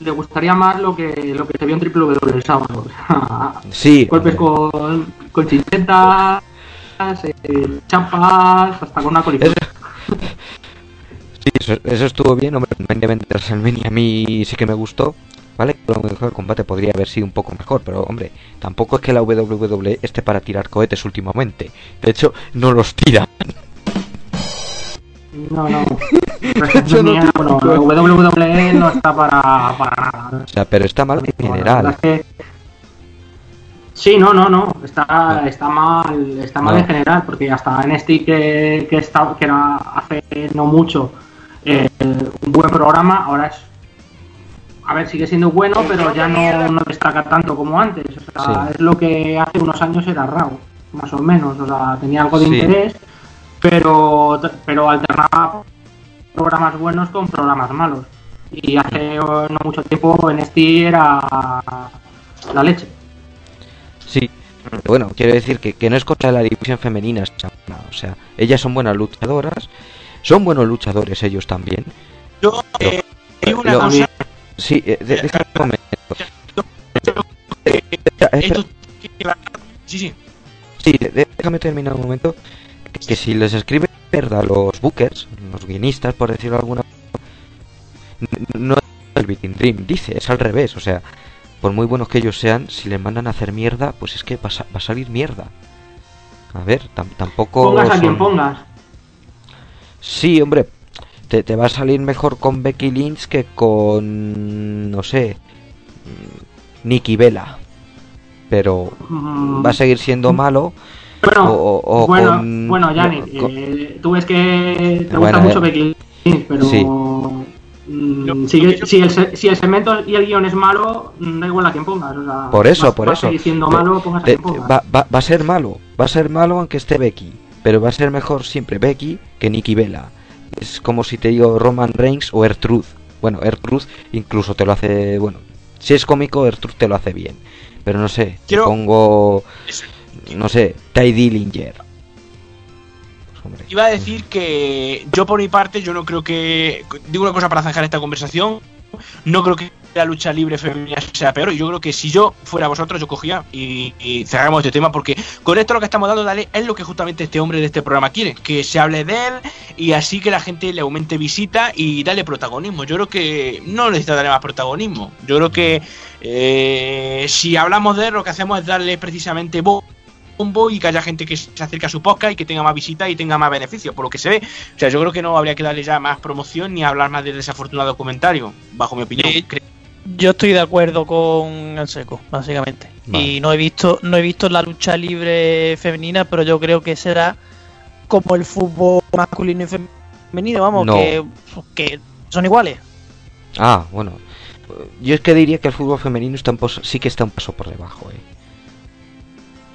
le gustaría más lo que lo que se vio en Triple W el sábado. (laughs) Sí, Golpes con, con chinchetas, eh, chapas, hasta con una coliflor. (laughs) Sí, eso, eso estuvo bien, hombre, de WrestleMania a mí sí que me gustó, ¿vale? A lo mejor el combate podría haber sido un poco mejor, pero hombre, tampoco es que la WWE esté para tirar cohetes últimamente. De hecho, no los tiran. (laughs) No, no. (laughs) Yo no la WWE no está para, para nada. O sea, pero está mal en general. verdad es que- Sí, no, no, no. Está, está mal, está mal No. en general, porque hasta NXT que, que, está, que era hace no mucho eh, un buen programa, ahora es a ver, sigue siendo bueno, pero ya no, no destaca tanto como antes. O sea, Sí. es lo que hace unos años era raro, más o menos. O sea, tenía algo de Sí. interés, pero, pero alternaba programas buenos con programas malos. Y hace eh, no mucho tiempo en este era la leche. Sí, bueno, quiero decir que, que no es contra la división femenina, o sea, ellas son buenas luchadoras, son buenos luchadores ellos también. Yo eh, digo una Lo- cosa. Sí, eh, de- déjame un momento. Eh, espera, espera. Sí, sí. Sí, de- de- déjame terminar un momento. Que, si les escribe mierda a los bookers, los guionistas, por decirlo de alguna no es el Beating Dream, dice, es al revés, o sea, por muy buenos que ellos sean, si les mandan a hacer mierda, pues es que va a, sa- va a salir mierda. A ver, tam- tampoco. Pongas a quien pongas. Sí, hombre, te, te va a salir mejor con Becky Lynch que con. No sé. Nikki Vela. Pero Mm. va a seguir siendo malo. Bueno, o, o- o bueno, con- bueno, Yanni, con- eh, tú ves que te Bueno, gusta mucho eh. Becky Lynch, pero Sí. mm, si, el- si, el, se- si el segmento y el guion es malo, mm, da igual a quien pongas. O sea, Por eso, por eso. Te- malo, pongas a quien pongas. va, va- va a ser malo. Va a ser malo aunque esté Becky. Pero va a ser mejor siempre Becky que Nikki Vela. Es como si te digo Roman Reigns o R-Truth. Bueno, R-Truth incluso te lo hace. Bueno, si es cómico, R-Truth te lo hace bien. Pero no sé, te Quiero- pongo. No sé, Ty Dillinger. Iba a decir que yo por mi parte, yo no creo que... Digo una cosa para zanjar esta conversación. No creo que la lucha libre femenina sea peor. Y yo creo que si yo fuera vosotros, yo cogía y, y cerramos este tema. Porque con esto lo que estamos dando, dale, es lo que justamente este hombre de este programa quiere. Que se hable de él y así que la gente le aumente visita y dale protagonismo. Yo creo que no necesita darle más protagonismo. Yo creo que eh, si hablamos de él, lo que hacemos es darle precisamente voz bombo y que haya gente que se acerque a su podcast y que tenga más visitas y tenga más beneficios, por lo que se ve. O sea, yo creo que no habría que darle ya más promoción ni hablar más del desafortunado comentario, bajo mi opinión. Yo estoy de acuerdo con el seco, básicamente. Vale. Y no he visto, no he visto la lucha libre femenina, pero yo creo que será como el fútbol masculino y femenino, vamos, No. que, que son iguales. Ah, bueno. Yo es que diría que el fútbol femenino está un paso- sí que está un paso por debajo, eh.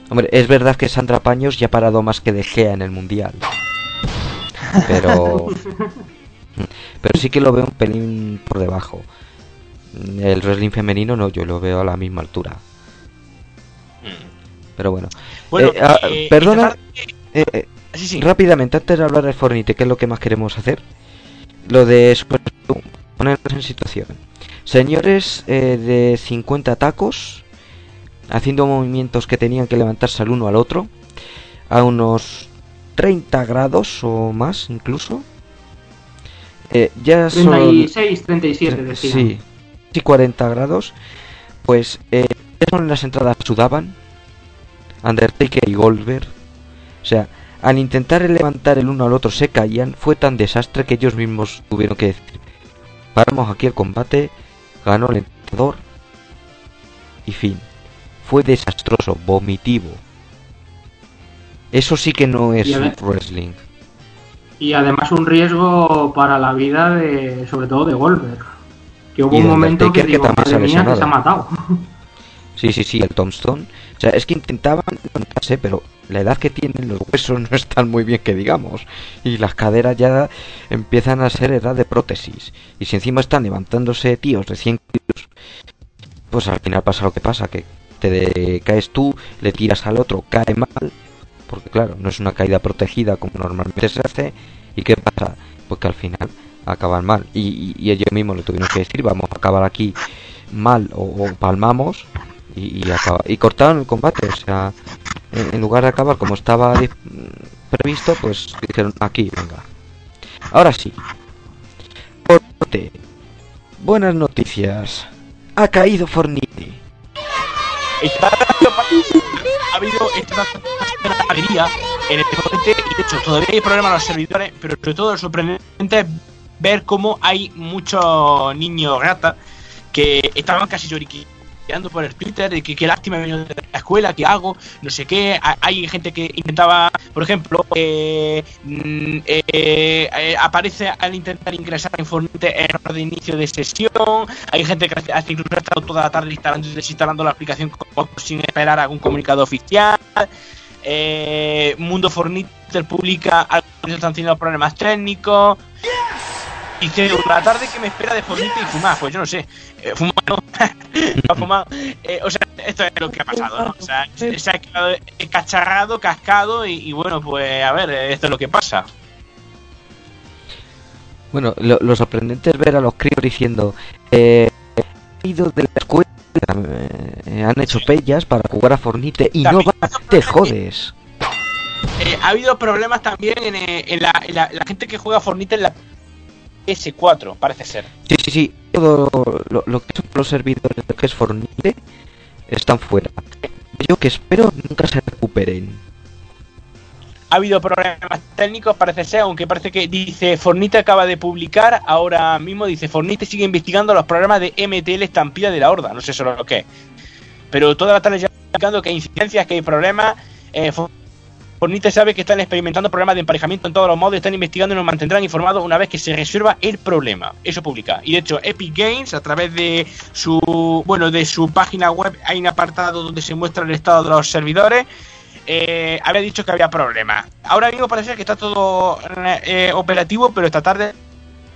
Hombre, es verdad que Sandra Paños ya ha parado más que De Gea en el Mundial. Pero... (laughs) Pero sí que lo veo un pelín por debajo. El wrestling femenino no, yo lo veo a la misma altura. Pero bueno. Bueno, Eh, ah, eh, perdona, eh, eh, Sí, sí. rápidamente, antes de hablar de Fornite, que es lo que más queremos hacer, lo de ponernos en situación. Señores eh, de 50 tacos, haciendo movimientos que tenían que levantarse al uno al otro, a unos 30 grados o más incluso. Eh, ya son... 36, 37 decían. Sí, sí, 40 grados. Pues eh, ya son las entradas sudaban. Undertaker y Goldberg. O sea, al intentar levantar el uno al otro se caían. Fue tan desastre que ellos mismos tuvieron que decir: Paramos aquí el combate. Ganó el entrenador. Y fin. Fue desastroso, vomitivo. Eso sí que no es wrestling. Y además un riesgo para la vida de, sobre todo de Goldberg. Que hubo Y un momento que, que se mía, que se ha lesionado". matado. (laughs) Sí, sí, sí, el Tombstone. O sea, es que intentaban levantarse, pero la edad que tienen los huesos no están muy bien que digamos. Y las caderas ya empiezan a ser edad de prótesis. Y si encima están levantándose tíos de 100 kilos, pues al final pasa lo que pasa, que te de- caes tú, le tiras al otro, cae mal. Porque claro, no es una caída protegida como normalmente se hace. ¿Y qué pasa? Pues que al final acaban mal. Y, ellos mismos le tuvieron que decir, vamos a acabar aquí mal o, palmamos y, acaba- y cortaron el combate. O sea, en, lugar de acabar como estaba previsto, pues dijeron aquí, venga. Ahora sí. Corte. Buenas noticias. Ha caído Fornite. Está ha habido esta alegría en el deporte y de hecho todavía hay problemas en los servidores, pero sobre todo lo sorprendente es ver cómo hay muchos niños ratas que estaban casi lloriqueando por el Twitter de que qué lástima he venido de la escuela, qué hago, no sé qué. Ha- Hay gente que intentaba Por ejemplo, eh, mm, eh, eh, aparece al intentar ingresar en Fornite error de inicio de sesión. Hay gente que hace incluso ha estado toda la tarde instalando desinstalando la aplicación sin esperar algún comunicado oficial. Eh, Mundo Fornite publica algo que están teniendo problemas técnicos. Y que la tarde que me espera de Fornite y fumar, pues yo no sé. Eh, fumar (laughs) no. No ha fumado. Eh, o sea, esto es lo que ha pasado, ¿no? O sea, se ha quedado cacharrado, cascado y, y bueno, pues a ver, esto es lo que pasa. Bueno, lo, lo sorprendente es ver a los críos diciendo, eh, he ido de la escuela, eh, han hecho pellas para jugar a Fornite y no van, te jodes. Eh, ha habido problemas también en, eh, en la, en la- la gente que juega Fornite en la PS4, parece ser. Sí, sí, sí, todo lo, lo que son los servidores de lo que es Fornite están fuera. Yo que espero nunca se recuperen. Ha habido problemas técnicos, parece ser, aunque parece que dice Fornite acaba de publicar, ahora mismo dice Fornite sigue investigando los problemas de MTL estampida de la horda, no sé solo lo que es. Pero toda la tarde ya indicando que hay incidencias, que hay problemas. Eh, Fornite sabe que están experimentando problemas de emparejamiento en todos los modos, están investigando y nos mantendrán informados una vez que se resuelva el problema. Eso publica. Y de hecho, Epic Games, a través de su bueno, de su página web, hay un apartado donde se muestra el estado de los servidores. Eh, había dicho que había problemas. Ahora mismo parece que está todo eh, operativo, pero esta tarde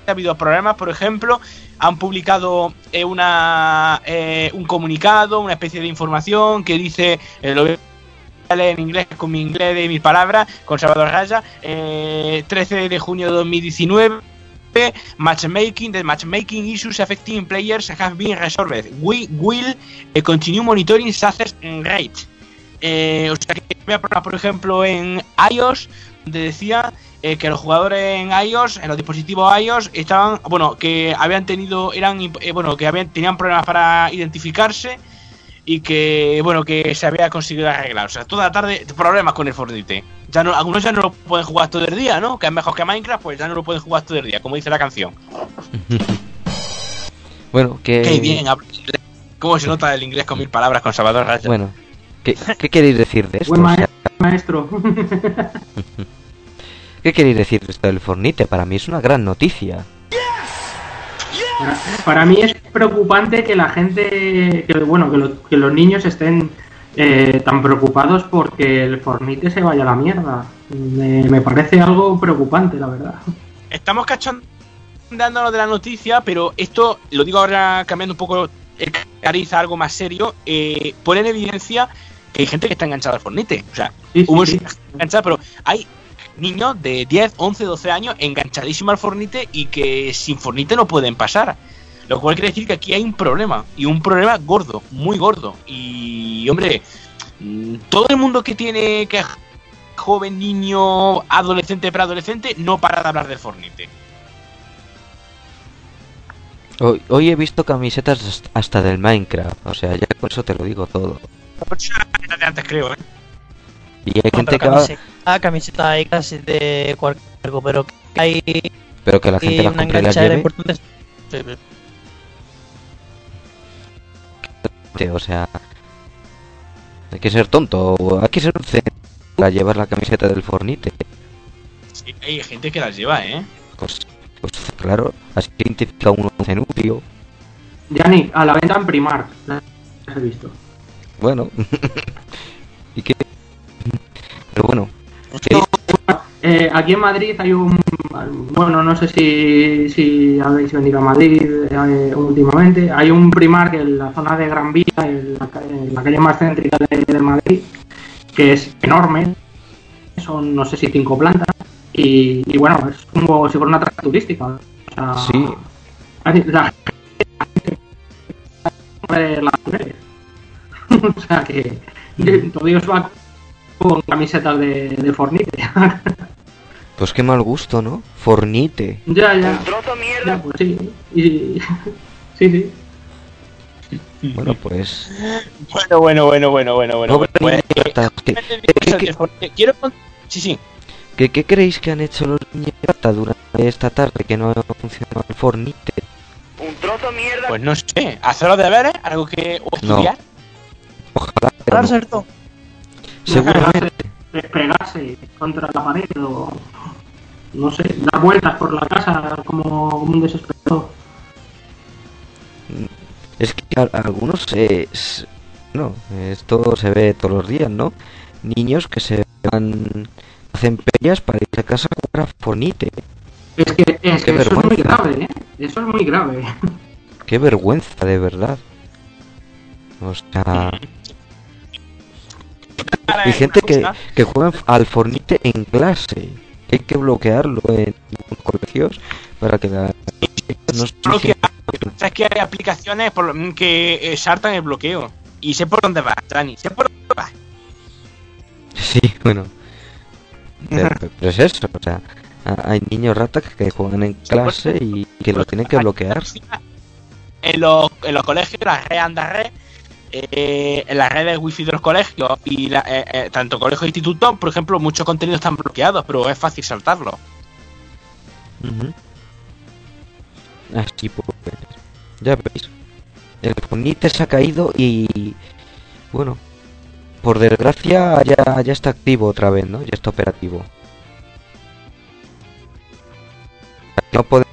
ha habido problemas. Por ejemplo, han publicado eh, una eh, un comunicado, una especie de información que dice, eh, lo en inglés con mi inglés de mis palabras, con Salvador Raya, eh, 13 de junio de 2019. Matchmaking, the matchmaking issues affecting players have been resolved. We will eh, continue monitoring success rate. Eh, o sea que problemas, por ejemplo, en iOS, donde decía eh, que los jugadores en iOS, en los dispositivos iOS, estaban, bueno, que habían tenido, eran, eh, bueno, que habían, tenían problemas para identificarse y que, bueno, que se había conseguido arreglar. O sea, toda la tarde problemas con el Fortnite. Ya no, algunos ya no lo pueden jugar todo el día, ¿no? Que es mejor que Minecraft, pues ya no lo pueden jugar todo el día, como dice la canción. (laughs) Bueno, que... Qué bien. ¿Cómo se nota el inglés con mil palabras con Salvador Raya? Bueno, ¿qué, qué queréis decir de esto? Buen maestro. (laughs) ¿Qué queréis decir de esto del Fornite? Para mí es una gran noticia. Para, para mí es preocupante que la gente, que bueno, que, lo- que los niños estén eh, tan preocupados porque el Fornite se vaya a la mierda. Me, me parece algo preocupante, la verdad. Estamos cachondeándonos de la noticia, pero esto, lo digo ahora cambiando un poco el cariz a algo más serio, eh, pone en evidencia que hay gente que está enganchada al Fornite. O sea, hubo sí gente enganchada, pero hay niños de 10, 11, 12 años enganchadísimos al Fornite y que sin Fornite no pueden pasar. Lo cual quiere decir que aquí hay un problema, y un problema gordo, muy gordo. Y, hombre, mm, todo el mundo que tiene que joven, niño, adolescente, preadolescente, no para de hablar del Fornite. Hoy, hoy he visto camisetas hasta- del Minecraft. O sea, ya con eso te lo digo todo. Era de antes, creo, ¿eh? Y hay gente que va... camiseta, camiseta hay casi de cualquier algo, pero que hay Pero que la gente las compre y las lleve. importante. O sea, hay que ser tonto. Hay que ser para llevar la camiseta del Fornite. Sí, hay gente que las lleva, ¿eh? Pues, pues claro, así identifica uno un cenutrio. Yannick, a la venta en Primar. Las he visto. Bueno. (laughs) y que... Pero bueno. Eh, aquí en Madrid hay un. Bueno, no sé si, si habéis venido a Madrid eh, últimamente. Hay un Primark en la zona de Gran Vía, en la, en la calle más céntrica de, de Madrid, que es enorme. Son, no sé si cinco plantas. Y, y bueno, es como si fuera una atracción turística. O sea, Sí. La las (laughs) mujeres. (laughs) o sea que todo Dios va con camisetas de, de Fornite. (laughs) Pues qué mal gusto, ¿no? Fornite. Ya, ya. Ya, pues sí. Y- (laughs) sí, sí. Bueno, pues... Bueno, bueno, bueno, bueno, bueno, bueno. Pobre bueno, idiotas, ¿qué, Quiero Sí, sí. qué, qué creéis que han hecho los niños durante esta tarde que no funcionó el Fornite? Pues no sé. ¿Hacer los deberes? ¿Algo que. o No. estudiar? Ojalá. pero no. Seguramente. despegarse contra la pared o no sé, dar vueltas por la casa como, un desesperado. Es que a- algunos se... s- No, esto se ve todos los días, ¿no? Niños que se van... Hacen peleas para ir a casa a jugar a Fornite. Es que, es que eso es muy grave, ¿eh? Eso es muy grave. Qué vergüenza, de verdad. O sea... Hay gente que, que juega al Fornite en clase. Hay que bloquearlo en algunos colegios para que la... No se Bloquea. ¿Sabes que hay aplicaciones por que eh, saltan el bloqueo? Y sé por dónde vas, Dani. Sé por dónde vas. Sí, bueno. Pero, pero es eso, o sea, hay niños ratas que juegan en clase y que lo tienen que bloquear. En los, en los colegios, la red anda red. Eh, en las redes wifi de los colegios y eh, eh, tanto colegios e institutos, por ejemplo, muchos contenidos están bloqueados, pero es fácil saltarlo. Así pues, ya veis. El Fornite se ha caído y bueno, por desgracia ya, ya está activo otra vez, ¿no? Ya está operativo. No puede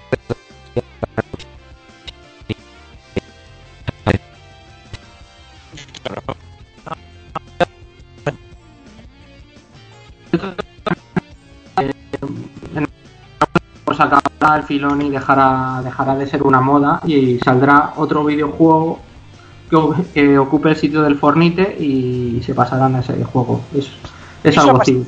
Acabará el filón y dejará, dejará de ser una moda y saldrá otro videojuego que, que ocupe el sitio del Fornite y se pasarán a ese juego. Es, es algo eso-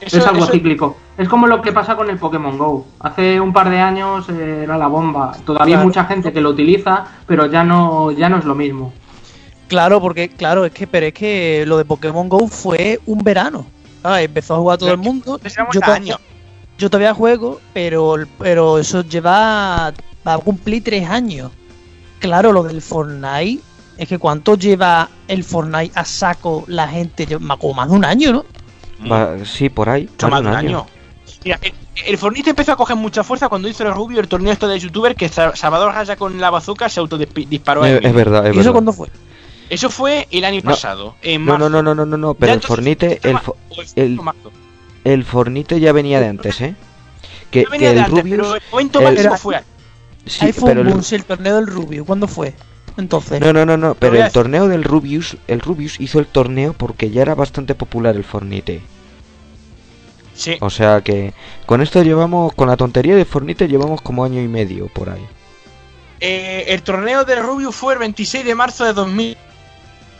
es algo eso- cíclico. Es como lo que pasa con el Pokémon Go. Hace un par de años era la bomba. Todavía hay mucha gente que lo utiliza, pero ya no, ya no es lo mismo. Claro, porque, claro, es que, pero es que lo de Pokémon Go fue un verano. Ah, empezó a jugar todo el mundo. Yo, a todavía- yo todavía juego, pero, pero eso lleva. Va a cumplir tres años. Claro, lo del Fortnite. Es que cuánto lleva el Fortnite a saco la gente. Como más de un año, ¿no? Va- sí, por ahí. Más más de un año. Mira, el, el Fornite empezó a coger mucha fuerza cuando hizo el Rubio el torneo esto de youtuber que Sa- Salvador Raya con la bazooka se autodisparó. Es, es verdad, es verdad. fue? Eso fue el año No. pasado. En No, marzo. no, no, no, no, no, no, pero el Fornite, el, fo- el, Fornite ya venía de antes, ¿eh? Que, Ya venía que de el antes, Rubius, pero el momento el- máximo fue sí, Ahí fue pero un el- torneo del Rubio. ¿Cuándo fue? Entonces. no, no, no, no, pero el torneo del Rubius, el Rubius hizo el torneo porque ya era bastante popular el Fornite. Sí. O sea que con esto llevamos, con la tontería de Fornite llevamos como año y medio por ahí. Eh, el torneo del Rubio fue el 26 de marzo de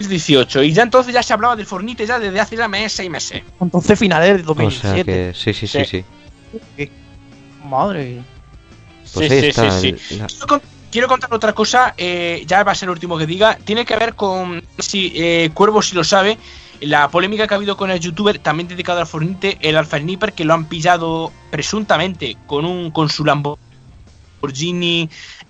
2018 y ya entonces ya se hablaba del Fornite ya desde hace ya meses, seis meses. Entonces finales de O sea 2017. que sí, sí, sí, Sí. sí. Madre. Pues Sí, ahí sí, está. sí, el- sí. la- Quiero, con- quiero contar otra cosa, eh, ya va a ser el último que diga. Tiene que ver con si eh, Cuervo si lo sabe. La polémica que ha habido con el youtuber también dedicado al Fornite, el Alpha Sniper, que lo han pillado presuntamente con un con su Lamborghini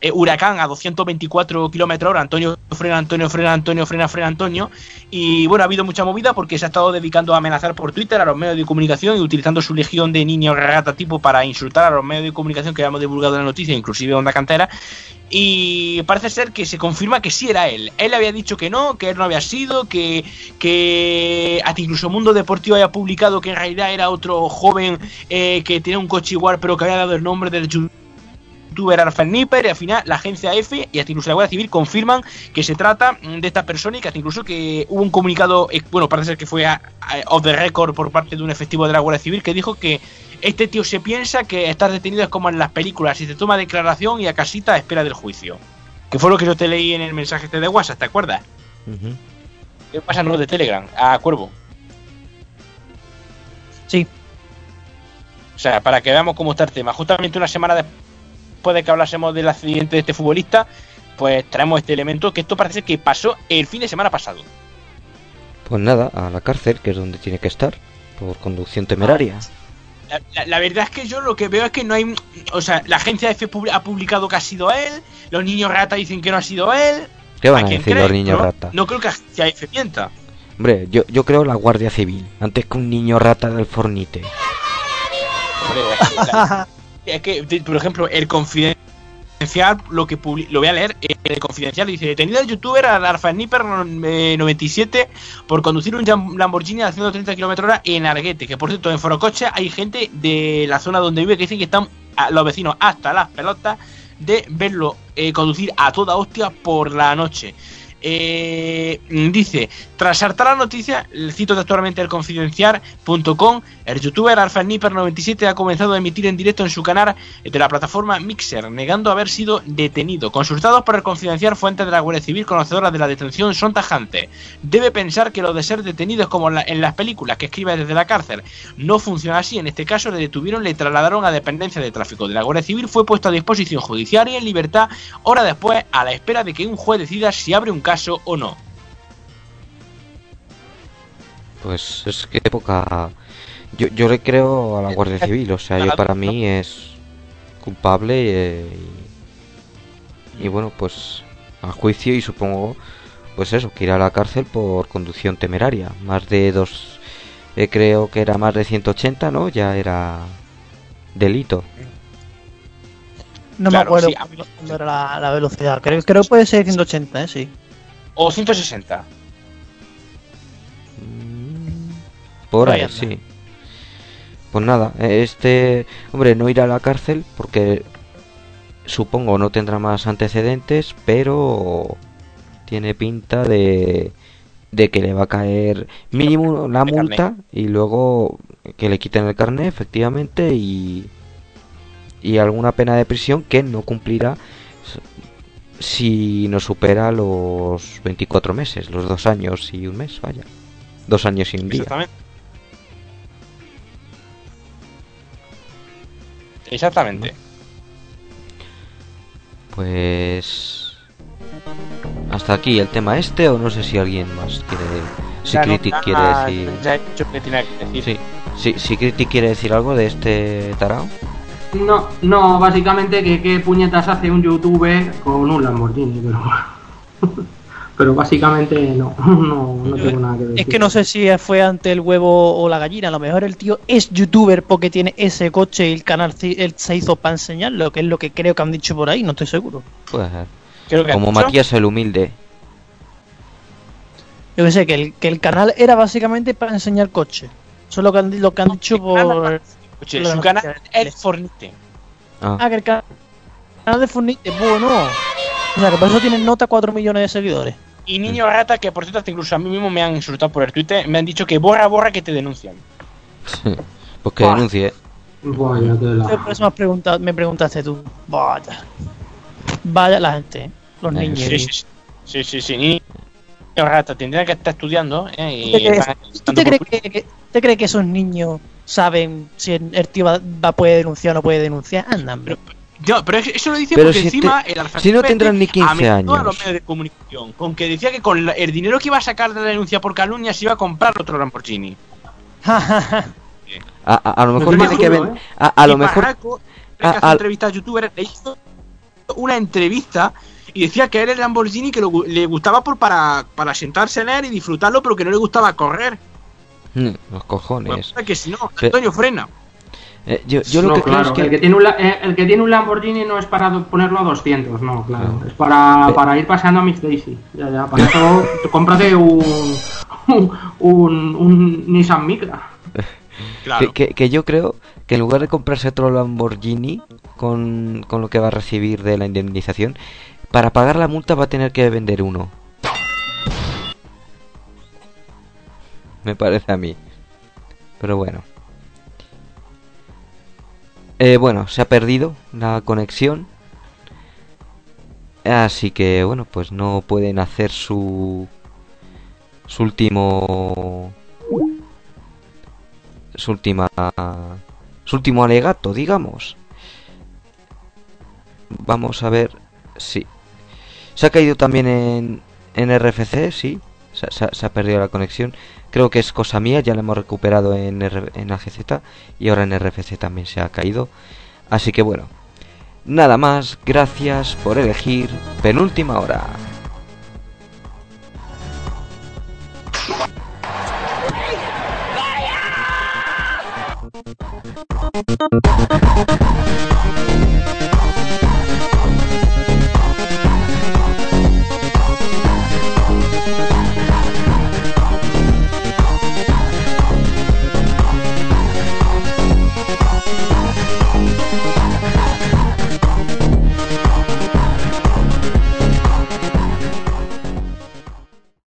eh, Huracán a 224 kilómetros hora. Antonio frena, Antonio frena, Antonio frena, frena, Antonio. Y bueno, ha habido mucha movida porque se ha estado dedicando a amenazar por Twitter a los medios de comunicación y utilizando su legión de niños rata tipo para insultar a los medios de comunicación que habíamos divulgado en la noticia, inclusive Onda Cantera. Y parece ser que se confirma que sí era él. Él había dicho que no, que él no había sido, que, que hasta incluso Mundo Deportivo había publicado que en realidad era otro joven eh, que tenía un coche igual, pero que había dado el nombre del youtuber Alfa Sniper y al final la agencia F y hasta incluso la Guardia Civil confirman que se trata mm, de esta persona y que hasta incluso que hubo un comunicado, eh, bueno, parece ser que fue a- a- off the record por parte de un efectivo de la Guardia Civil que dijo que este tío se piensa que estar detenido es como en las películas y se toma declaración y a casita a espera del juicio. Que fue lo que yo te leí en el mensaje este de WhatsApp, ¿te acuerdas? Ujú. ¿Qué pasa no de Telegram? A Cuervo. Sí. O sea, para que veamos cómo está el tema. Justamente una semana después de que hablásemos del accidente de este futbolista, pues traemos este elemento que esto parece que pasó el fin de semana pasado. Pues nada, a la cárcel, que es donde tiene que estar, por conducción temeraria. La, la- la verdad es que yo lo que veo es que no hay. O sea, la agencia F pub- ha publicado que ha sido él, los niños rata dicen que no ha sido él. ¿Qué van a decir los niños no, rata? No creo que la agencia F mienta. Hombre, yo, yo creo la Guardia Civil, antes que un niño rata del Fornite. Hombre, (laughs) es que, por ejemplo, el confidencial, lo que lo voy a leer, eh, el confidencial dice, detenido el youtuber Alfa Sniper eh, 97 por conducir un Lamborghini a 130 km hora en Arguete, que por cierto en Forocoche hay gente de la zona donde vive que dicen que están a- los vecinos hasta las pelotas de verlo eh, conducir a toda hostia por la noche. Eh, dice, tras saltar la noticia, el cito textualmente el confidencial.com, el youtuber AlphaSniper97 ha comenzado a emitir en directo en su canal de la plataforma Mixer, negando haber sido detenido. Consultados por el confidencial, fuentes de la Guardia Civil conocedoras de la detención son tajantes. Debe pensar que lo de ser detenido es como en las películas que escribe desde la cárcel. No funciona así. En este caso le detuvieron, le trasladaron a dependencia de tráfico de la Guardia Civil, fue puesto a disposición judicial y en libertad, hora después, a la espera de que un juez decida si abre un caso o no. Pues es que poca. Yo, yo le creo a la Guardia Civil, o sea, yo para mí es culpable eh, y, y bueno, pues a juicio y supongo, pues eso, que irá a la cárcel por conducción temeraria. Más de dos, eh, creo que era más de 180, ¿no? Ya era delito. No Claro, me acuerdo sí, cuándo era la, la velocidad. Creo, creo que puede ser 180, ¿eh? Sí. O 160. Por Ahí sí. Pues nada, este hombre no irá a la cárcel porque supongo no tendrá más antecedentes, pero tiene pinta de, de que le va a caer mínimo la multa y luego que le quiten el carnet, efectivamente, y, y alguna pena de prisión que no cumplirá si no supera los 24 meses, los dos años y un mes, vaya. Dos años y un día. Exactamente. Exactamente. Pues hasta aquí el tema este o no sé si alguien más quiere si Ya Critic quiere decir ya he dicho que tenía que decir. sí, sí, si Critic quiere decir algo de este tarao No, no, básicamente que qué puñetas hace un youtuber con un Lamborghini, pero, (laughs) pero básicamente no, (laughs) no, no tengo nada que decir. Es que no sé si fue ante el huevo o la gallina. A lo mejor el tío es youtuber porque tiene ese coche y el canal se hizo para enseñarlo, que es lo que creo que han dicho por ahí, no estoy seguro. puede ser Creo que como Matías el humilde Yo que sé, que el, que el canal era básicamente para enseñar coche. Eso es lo que han, lo que han dicho por... Oye, lo de su las canal noticias. es Fornite. ah, Ah, que el ca- canal de Fornite, bueno. O sea, que por eso tienen nota 4 millones de seguidores. Y niño rata, que por cierto, hasta incluso a mí mismo me han insultado por el Twitter, me han dicho que borra, borra, que te denuncian. pues que Buah. denuncie Vaya tela. Entonces, por eso me, has preguntado, me preguntaste tú. Vaya. Vaya la gente, ¿eh? los Eh, niños. Sí, sí, sí. Sí, sí, sí. Niño rata, tendrían que estar estudiando, ¿eh? ¿Tú Y te crees, tú te que, que- te crees que esos niños saben si el el tío va, va- puede denunciar o no puede denunciar? Anda, hombre. No, pero eso lo dice Pero porque si encima te- el si no tendrán ni 15 amenazó a años. los medios de comunicación, con que decía que con la- el dinero que iba a sacar de la denuncia por calumnia se iba a comprar otro Lamborghini. (laughs) a, a- a lo mejor tiene que ven ¿eh? a, a lo mejor Barraco, a- hace a- entrevistas a youtubers, le hizo una entrevista y decía que era el Lamborghini que lo le gustaba por para, para sentarse en él y disfrutarlo, pero que no le gustaba correr. (laughs) Los cojones Pues, que si no, Antonio frena. Eh, yo, yo lo no, que creo es que el, que tiene un, la- eh, el que tiene un Lamborghini no es para ponerlo a 200, no, claro. Es para, para ir paseando a Mix Daisy. Ya, ya, para eso (laughs) cómprate un, un, un, un Nissan Micra. (laughs) Claro. Que, que- que yo creo que en lugar de comprarse otro Lamborghini con, con lo que va a recibir de la indemnización, para pagar la multa va a tener que vender uno. (laughs) Me parece a mí. Pero bueno. Eh, bueno, se ha perdido la conexión. Así que bueno, pues no pueden hacer su su último su última su último alegato, digamos. Vamos a ver si se ha caído también en en RFC, sí. Se, ha perdido la conexión. Creo que es cosa mía, ya la hemos recuperado en, R- AGZ y ahora en RFC también se ha caído. Así que bueno, nada más, gracias por elegir penúltima hora.